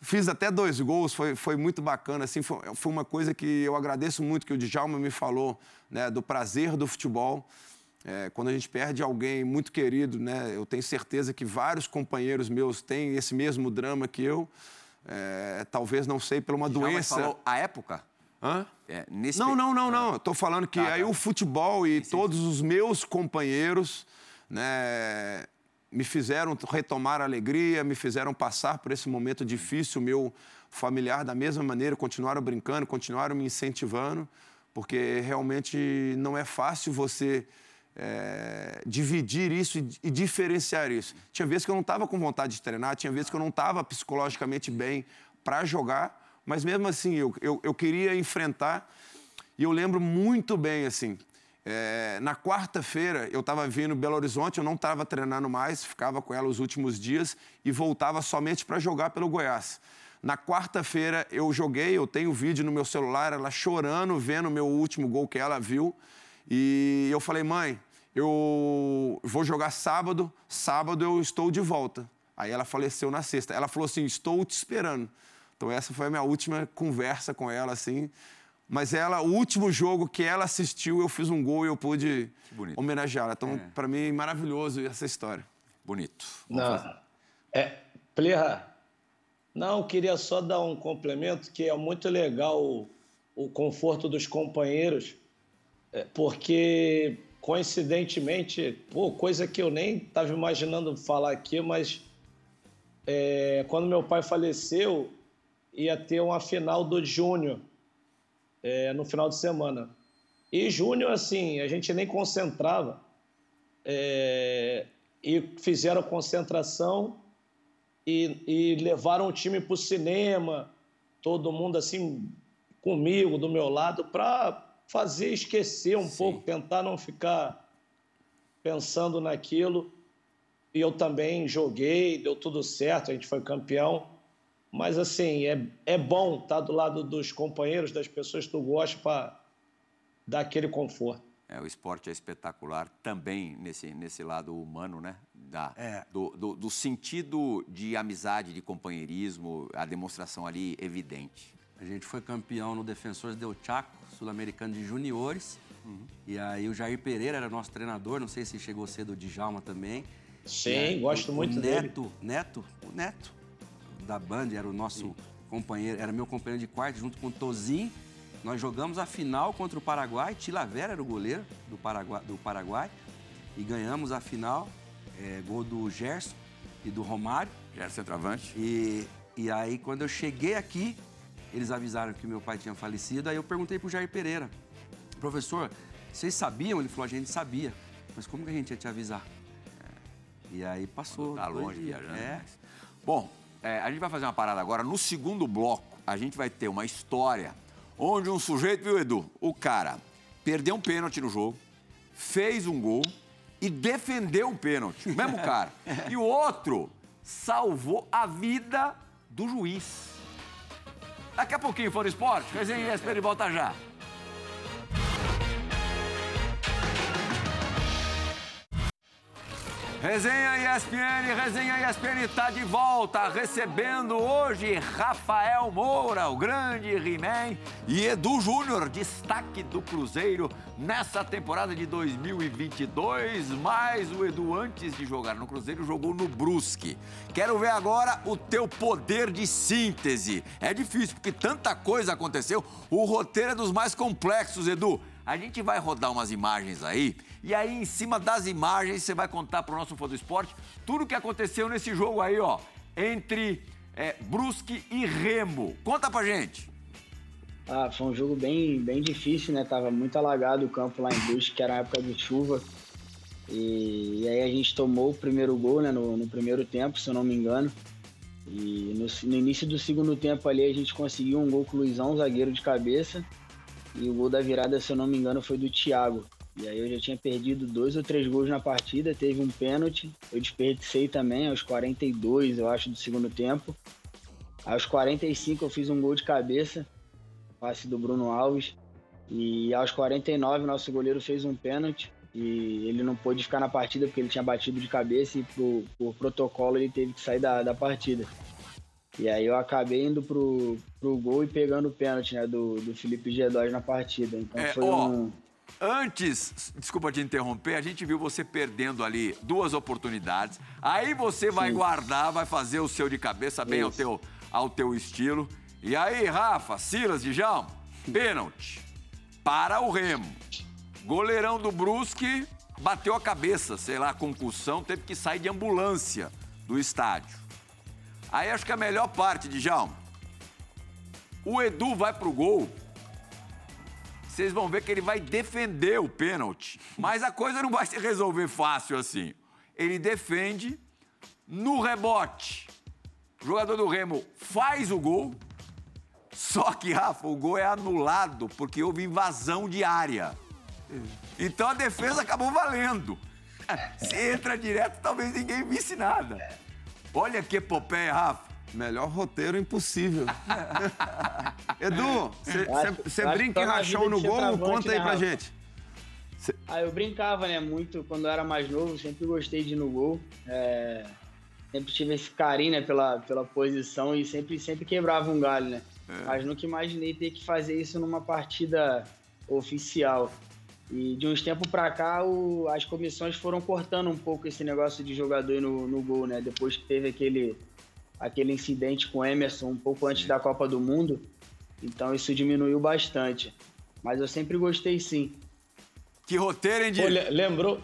Fiz até dois gols, foi, foi muito bacana. Assim, foi, foi uma coisa que eu agradeço muito que o Djalma me falou, né, do prazer do futebol. É, quando a gente perde alguém muito querido, né, eu tenho certeza que vários companheiros meus têm esse mesmo drama que eu. É, talvez não sei por uma Djalma doença. falou a época? Hã? É, nesse... Não, não, não, não. Estou falando que tá, aí tá. o futebol e sim, todos sim. os meus companheiros, né, me fizeram retomar a alegria, me fizeram passar por esse momento difícil, meu familiar da mesma maneira, continuaram brincando, continuaram me incentivando, porque realmente não é fácil você é, dividir isso e, e, diferenciar isso. Tinha vezes que eu não estava com vontade de treinar, tinha vezes que eu não estava psicologicamente bem para jogar, mas mesmo assim eu, eu, eu queria enfrentar. E eu lembro muito bem, assim, é, na quarta-feira, eu estava vindo Belo Horizonte, eu não estava treinando mais, ficava com ela os últimos dias e voltava somente para jogar pelo Goiás. Na quarta-feira, eu joguei, eu tenho vídeo no meu celular, ela chorando, vendo o meu último gol que ela viu. E eu falei, mãe, eu vou jogar sábado, sábado eu estou de volta. Aí ela faleceu na sexta. Ela falou assim: estou te esperando. Então, essa foi a minha última conversa com ela, assim. Mas ela, o último jogo que ela assistiu, eu fiz um gol e eu pude homenageá-la. Então, é. para mim, maravilhoso essa história. Bonito. Vamos não, fazer. é, Plirra, não, queria só dar um complemento que é muito legal o, o conforto dos companheiros, é, porque coincidentemente, pô, coisa que eu nem estava imaginando falar aqui, mas é, quando meu pai faleceu, ia ter uma final do Júnior é, no final de semana. E Júnior, assim, a gente nem concentrava. É, e fizeram concentração e, e levaram o time para o cinema, todo mundo assim, comigo, do meu lado, para fazer esquecer um Sim. pouco, tentar não ficar pensando naquilo. E eu também joguei, deu tudo certo, a gente foi campeão. Mas, assim, é, é bom estar do lado dos companheiros, das pessoas que tu gosta, para dar aquele conforto. É, o esporte é espetacular também nesse, nesse lado humano, né? Da, É. do, do, do sentido de amizade, de companheirismo, a demonstração ali evidente. A gente foi campeão no Defensores Del Chaco, sul-americano de juniores. E aí o Jair Pereira era nosso treinador, não sei se chegou cedo o Djalma também. Sim, aí, gosto o, muito o dele. Neto, Neto, o Neto da Band era o nosso companheiro, era meu companheiro de quarto junto com o Tozinho. Nós jogamos a final contra o Paraguai, Tilavera era o goleiro do Paraguai, do Paraguai e ganhamos a final, é, gol do Gerson e do Romário. Era centroavante? E, e aí, quando eu cheguei aqui, eles avisaram que meu pai tinha falecido. Aí eu perguntei pro Jair Pereira, professor, vocês sabiam? Ele falou, a gente sabia. Mas como que a gente ia te avisar? E aí passou. Tá dois longe viajando. É. Bom, é, a gente vai fazer uma parada agora. No segundo bloco, a gente vai ter uma história onde um sujeito, viu, Edu? O cara perdeu um pênalti no jogo, fez um gol e defendeu o pênalti. O mesmo cara. E o outro salvou a vida do juiz. Daqui a pouquinho, Fora Esporte, resenha ESPN volta já. Resenha ESPN, Resenha ESPN está de volta, recebendo hoje Rafael Moura, o grande He-Man, e Edu Júnior, destaque do Cruzeiro nessa temporada de 2022. Mas o Edu, antes de jogar no Cruzeiro, jogou no Brusque. Quero ver agora o teu poder de síntese. É difícil, porque tanta coisa aconteceu. O roteiro é dos mais complexos, Edu. A gente vai rodar umas imagens aí, e aí em cima das imagens você vai contar pro nosso fã do esporte tudo o que aconteceu nesse jogo aí, ó, entre é, Brusque e Remo. Conta pra gente. Ah, foi um jogo bem, bem difícil, né? Tava muito alagado o campo lá em Brusque, que era época de chuva. E, e aí a gente tomou o primeiro gol, né? No, no primeiro tempo, se eu não me engano. E no, no início do segundo tempo ali a gente conseguiu um gol com o Luizão, zagueiro de cabeça. E o gol da virada, se eu não me engano, foi do Thiago. E aí eu já tinha perdido dois ou três gols na partida, teve um pênalti. Eu desperdicei também aos 42, eu acho, do segundo tempo. Aos 45 eu fiz um gol de cabeça, passe do Bruno Alves. E aos 49 nosso goleiro fez um pênalti e ele não pôde ficar na partida porque ele tinha batido de cabeça e por, por protocolo ele teve que sair da, da partida. E aí eu acabei indo pro, pro gol e pegando o pênalti né, do, do Felipe G2 na partida. Então É, foi ó, um. Antes, desculpa te interromper, a gente viu você perdendo ali duas oportunidades. Aí você vai guardar, vai fazer o seu de cabeça bem ao teu, ao teu estilo. E aí, Rafa, Silas, Dijão, pênalti para o Remo. Goleirão do Brusque bateu a cabeça, sei lá, concussão, teve que sair de ambulância do estádio. Aí acho que a melhor parte, Dijão, o Edu vai pro gol vocês vão ver que ele vai defender o pênalti. Mas a coisa não vai se resolver fácil assim. Ele defende no rebote. O jogador do Remo faz o gol. Só que, Rafa, o gol é anulado porque houve invasão de área. Então a defesa acabou valendo. Se entra direto, talvez ninguém visse nada. Olha que epopeia, Rafa. Melhor roteiro impossível. Edu, você brinca rachão vida no gol? Conta aí né, pra Rafa? gente. Ah, eu brincava, né, muito quando eu era mais novo, sempre gostei de ir no gol. É, Sempre tive esse carinho, né, pela, pela posição e sempre, sempre quebrava um galho, né? Mas nunca imaginei ter que fazer isso numa partida oficial. E de uns tempos pra cá, o- as comissões foram cortando um pouco esse negócio de jogador no, no gol, né? Depois que teve aquele, aquele incidente com o Emerson um pouco antes da Copa do Mundo. Então isso diminuiu bastante. Mas eu sempre gostei sim. Que roteiro, hein, Pô, Di? le- lembrou,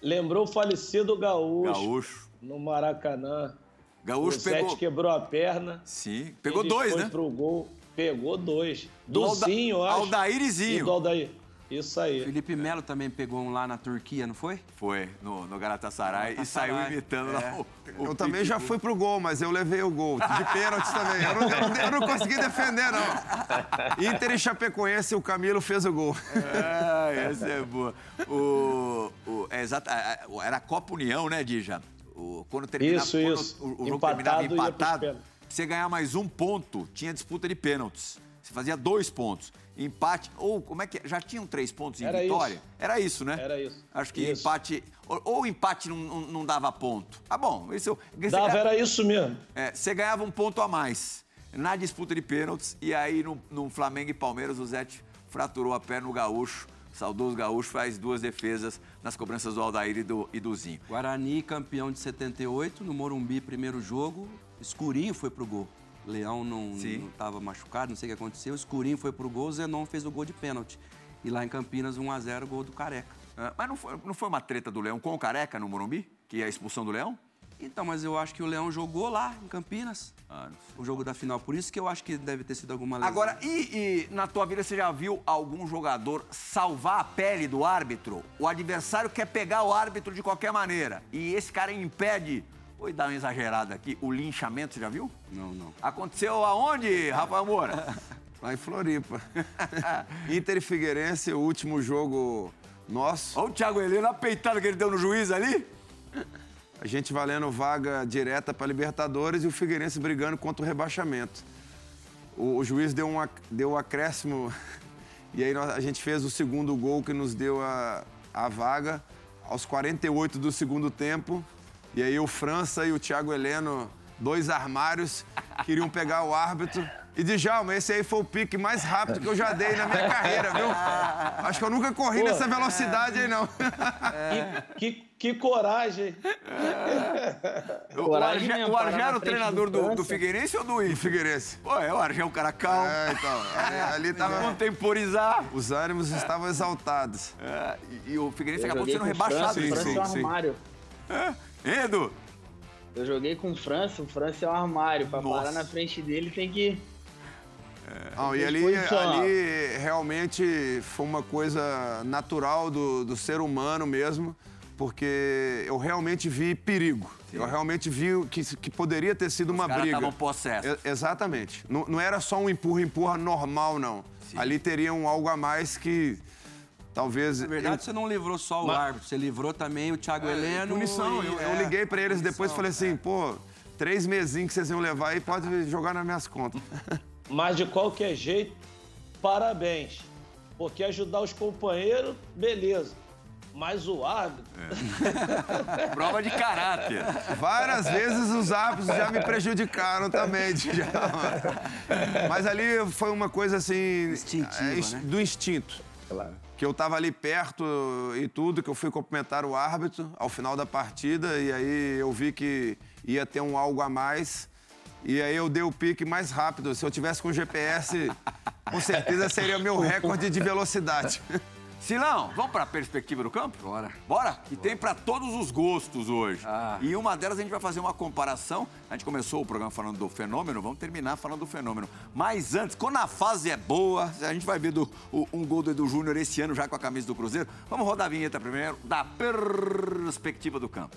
lembrou o falecido Gaúcho, Gaúcho. no Maracanã. o Gaúcho Zete pegou. quebrou a perna. Sim, pegou ele dois, foi né? pro gol, pegou dois. Do Do Alda- acho. Aldair e E Zinho. do Aldair. Isso aí. Felipe Melo também pegou um lá na Turquia, não foi? Foi no, no Galatasaray, e Galatasaray, saiu imitando lá o, o Eu também já fui pro gol, mas eu levei o gol. De pênalti também. Eu não, eu não- eu não consegui defender, não. Inter e Chapecoense, o Camilo fez o gol. Ah, essa é boa. O, o, é exata, a- a- era a Copa União, né, Dija? O, quando terminava, Isso, quando isso. O, o jogo Empatado, terminava empatado. você ganhar mais um ponto, tinha disputa de pênaltis. Você fazia dois pontos. Empate, ou como é que é? Já tinham três pontos em Era vitória? isso. Era isso, né? Era isso. Acho que Isso. empate. Ou, ou empate não, não, não dava ponto. Ah, bom, isso. você Dava, ganha- era isso mesmo. é, você ganhava um ponto a mais na disputa de pênaltis. E aí, no, no Flamengo e Palmeiras, o Zete fraturou a perna no Gaúcho. O saudoso Gaúcho faz duas defesas nas cobranças do Aldair e do, e do Zinho. Guarani, campeão de 78, no Morumbi, primeiro jogo. Escurinho foi pro gol. Leão não estava machucado, não sei o que aconteceu. Escurinho foi pro gol, Zenon fez o gol de pênalti. E lá em Campinas, 1x0, gol do Careca. Ah, Mas não foi, não foi uma treta do Leão com o Careca no Morumbi? Que é a expulsão do Leão? Então, mas eu acho que o Leão jogou lá em Campinas. Ah. O jogo da final. Por isso que eu acho que deve ter sido alguma lesão. Agora, e, e na tua vida você já viu algum jogador salvar a pele do árbitro? O adversário quer pegar o árbitro de qualquer maneira. E esse cara impede. Vou dar uma exagerada aqui. O linchamento, você já viu? Não, não. Aconteceu aonde, Rafael Moura? Lá em Floripa. Inter e Figueirense, o último jogo nosso. Olha o Thiago Heleno, a peitada que ele deu no juiz ali. A gente valendo vaga direta para Libertadores e o Figueirense brigando contra o rebaixamento. O, o juiz deu um, deu um acréscimo e aí nós- a gente fez o segundo gol que nos deu a, a vaga aos 48 do segundo tempo. E aí o França e o Thiago Heleno, dois armários, queriam pegar o árbitro. E Djalma, esse aí foi o pique mais rápido que eu já dei na minha carreira, viu? Acho que eu nunca corri nessa velocidade aí, não. Que, que, que coragem. O, o Coragem o na era o treinador do do. Figueirense ou do Inter? Figueirense. Pô, é o Argel, um cara calmo. É, então, ali, ali tava... Contemporizar. Os ânimos estavam exaltados. É, e, e o Figueirense Eu acabou sendo rebaixado. França, sim, o França é um sim. armário. É. Edu, Eu joguei com o França, o França é um armário. Pra Nossa. parar na frente dele tem que. Não, e ali, ali realmente foi uma coisa natural do, do ser humano mesmo, porque eu realmente vi perigo. Eu realmente vi que, que poderia ter sido uma caras briga. estavam possessos. E- exatamente. Não, não era só um empurra-empurra normal, não. Ali teria um algo a mais que talvez. Na verdade, você não livrou só o árbitro, você livrou também o Thiago Heleno. Punição. e- Eu, eu é, liguei pra eles depois e falei punição, assim, pô, três mesinhos que vocês iam levar aí, pode jogar nas minhas contas. Mas de qualquer jeito, parabéns. Porque ajudar os companheiros, beleza. Mas o árbitro, prova de caráter. Várias vezes os árbitros já me prejudicaram também. Djalma. Mas ali foi uma coisa assim. Instintiva, é, né? Do instinto. Claro. Que eu tava ali perto e tudo, que eu fui cumprimentar o árbitro ao final da partida, e aí eu vi que ia ter um algo a mais. E aí eu dei o pique mais rápido. Se eu tivesse com GPS, com certeza seria meu recorde de velocidade. Silão, vamos para a perspectiva do campo? Bora. Bora? Que tem para todos os gostos hoje. Ah. E uma delas a gente vai fazer uma comparação. A gente começou o programa falando do fenômeno, vamos terminar falando do fenômeno. Mas antes, quando a fase é boa, a gente vai ver do- o- um gol do Edu Júnior esse ano já com a camisa do Cruzeiro. Vamos rodar a vinheta primeiro da perspectiva do campo.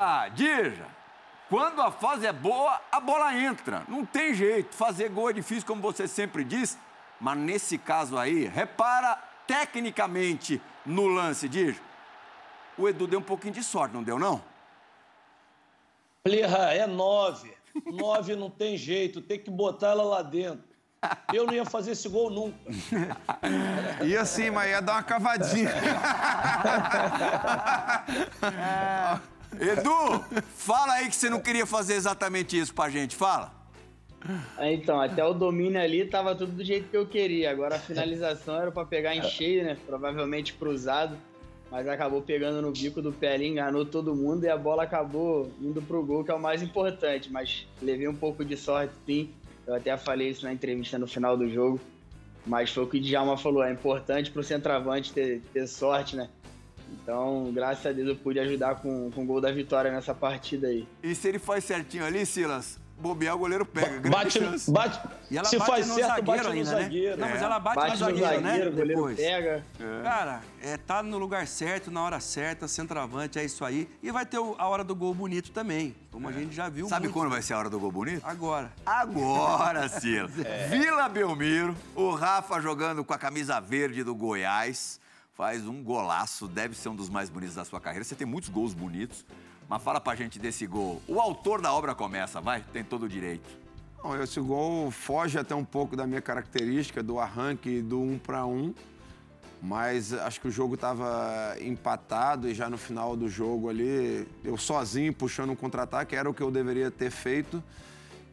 Ah, Dirja, quando a fase é boa, a bola entra. Não tem jeito. Fazer gol é difícil, como você sempre diz. Mas nesse caso aí, repara tecnicamente no lance, Dirja. O Edu deu um pouquinho de sorte, não deu, não? Plirra, é nove. Nove não tem jeito, tem que botar ela lá dentro. Eu não ia fazer esse gol nunca. E assim, mas ia dar uma cavadinha. Edu, fala aí que você não queria fazer exatamente isso pra gente, fala. Ah, Então, até o domínio ali tava tudo do jeito que eu queria. Agora a finalização era pra pegar em cheio, né? Provavelmente cruzado. Mas acabou pegando no bico do pé ali, enganou todo mundo e a bola acabou indo pro gol, que é o mais importante. Mas levei um pouco de sorte, sim. Eu até falei isso na entrevista no final do jogo. Mas foi o que o Djalma falou, é importante pro centroavante ter, ter sorte, né? Então, graças a Deus, eu pude ajudar com, com o gol da vitória nessa partida aí. E se ele faz certinho ali, Silas, bobear, o goleiro pega. Grande Bate, chance. bate. E ela Se bate faz no certo, zagueiro bate no ainda, né? zagueiro. Não, mas É. ela bate, Bate no no zagueiro, zagueiro, né? o goleiro Depois. pega. Cara, é, tá no lugar certo, na hora certa, centroavante, é isso aí. E vai ter o- a hora do gol bonito também, como a gente já viu Sabe muito. quando vai ser a hora do gol bonito? Agora. Agora, Silas. Vila Belmiro, o Rafa jogando com a camisa verde do Goiás. Faz um golaço, deve ser um dos mais bonitos da sua carreira. Você tem muitos gols bonitos, mas fala pra gente desse gol. O autor da obra começa, vai, tem todo o direito. Não, esse gol foge até um pouco da minha característica, do arranque do um para um. Mas acho que o jogo estava empatado e já no final do jogo ali, eu sozinho puxando um contra-ataque, era o que eu deveria ter feito.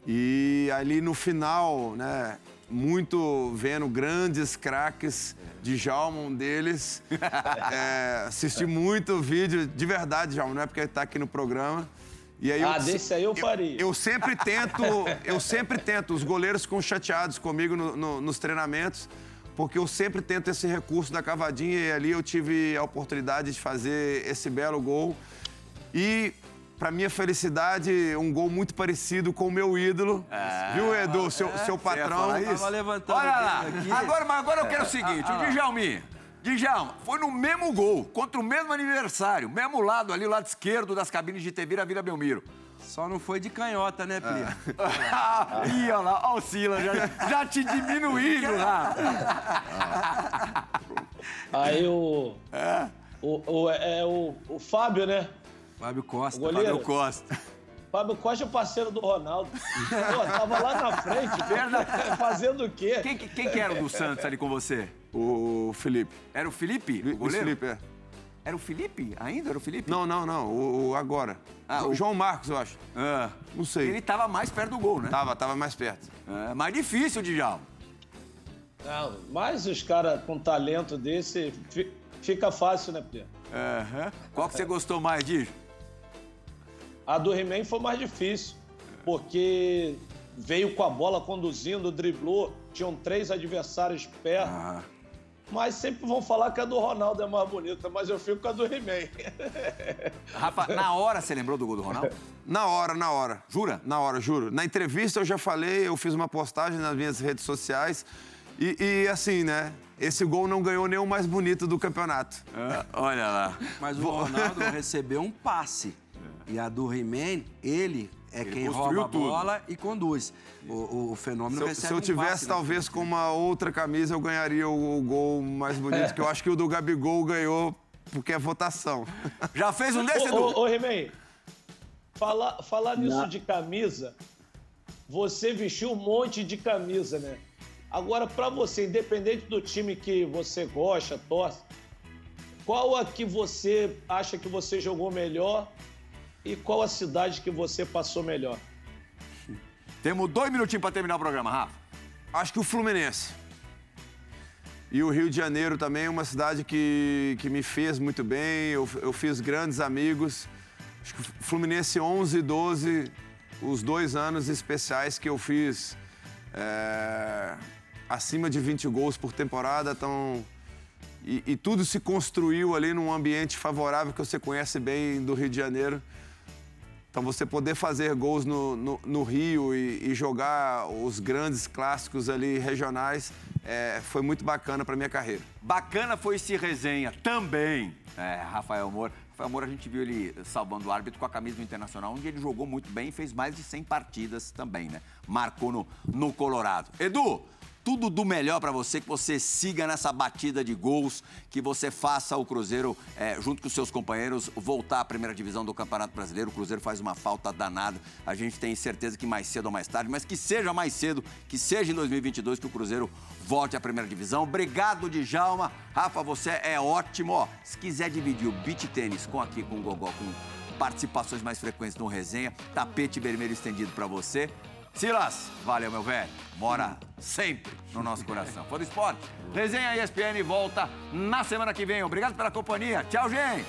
E ali no final, né, muito vendo grandes craques de um deles. É, assisti muito vídeo, de verdade, Jalma, não é porque está aqui no programa. E aí ah, eu, desse aí eu faria. Eu, eu, sempre tento, eu sempre tento, os goleiros ficam chateados comigo no, no, nos treinamentos, porque eu sempre tento esse recurso da cavadinha e ali eu tive a oportunidade de fazer esse belo gol. E para minha felicidade, um gol muito parecido com o meu ídolo. É, Viu, Edu? Seu, é, seu patrão. Isso? Tava levantando Olha lá. Agora, mas agora eu quero o seguinte: o Djalmi. Djalma, foi no mesmo gol, contra o mesmo aniversário, mesmo lado ali, o lado esquerdo das cabines de TV da Vila Belmiro. Só não foi de canhota, né, Plia? É. Ih, olha lá, ó o Sila, já, já te diminuindo lá. Aí o, é. o, o, é, o, o Fábio, né? Fábio Costa. Fábio Costa. Fábio Costa é parceiro do Ronaldo. Pô, tava lá na frente, fazendo o quê? Quem, quem que era o do Santos ali com você? O Felipe. Era o Felipe? O goleiro? Felipe, é. Era o Felipe? Ainda era o Felipe? Não, não, não. O, o agora. Ah, o João Marcos, eu acho. Ah, não sei. Ele tava mais perto do gol, né? Tava, tava mais perto. É mais difícil, Djalma. Não, mas os caras com talento desse, fica fácil, né, Pedro? Uhum. Qual que você gostou mais, Dijo? A do He-Man foi mais difícil, porque veio com a bola conduzindo, driblou, tinham três adversários perto. Ah. Mas sempre vão falar que a do Ronaldo é mais bonita, mas eu fico com a do He-Man. Rafa, na hora você lembrou do gol do Ronaldo? Na hora, na hora. Jura? Na hora, juro. Na entrevista eu já falei, eu fiz uma postagem nas minhas redes sociais. E, e assim, né? Esse gol não ganhou nem o mais bonito do campeonato. Ah, olha lá. Mas o Ronaldo recebeu um passe. E a do He-Man, ele é ele quem rouba a bola tudo. e conduz. O, o fenômeno se, recebe Se eu tivesse, um talvez, com uma outra camisa, eu ganharia o, o gol mais bonito, que eu acho que o do Gabigol ganhou porque é votação. Já fez um desse, Edu? Ô, ô, He-Man, falar, falar nisso Não. de camisa, você vestiu um monte de camisa, né? Agora, para você, independente do time que você gosta, torce, qual a que você acha que você jogou melhor e qual a cidade que você passou melhor? Temos dois minutinhos para terminar o programa, Rafa. Acho que o Fluminense. E o Rio de Janeiro também é uma cidade que, que me fez muito bem, eu, eu fiz grandes amigos. Acho que o Fluminense 11 e 12, os dois anos especiais que eu fiz é, acima de 20 gols por temporada, estão e, e, tudo se construiu ali num ambiente favorável que você conhece bem do Rio de Janeiro. Então, você poder fazer gols no, no, no Rio e, e, jogar os grandes clássicos ali regionais é, foi muito bacana para minha carreira. Bacana foi esse resenha também, é, Rafael Moura. Rafael Moura, a gente viu ele salvando o árbitro com a camisa do Internacional, onde ele jogou muito bem e fez mais de 100 partidas também, né? Marcou no, no Colorado. Edu, tudo do melhor para você, que você siga nessa batida de gols, que você faça o Cruzeiro, é, junto com os seus companheiros, voltar à primeira divisão do Campeonato Brasileiro. O Cruzeiro faz uma falta danada. A gente tem certeza que mais cedo ou mais tarde, mas que seja mais cedo, que seja em 2022, que o Cruzeiro volte à primeira divisão. Obrigado, Djalma. Rafa, você é ótimo. Ó, se quiser dividir o beat tênis com aqui, com o Gogó, com participações mais frequentes no resenha, tapete vermelho estendido para você. Silas, valeu, meu velho. Mora sempre no nosso coração. Foi do esporte. Resenha ESPN volta na semana que vem. Obrigado pela companhia. Tchau, gente.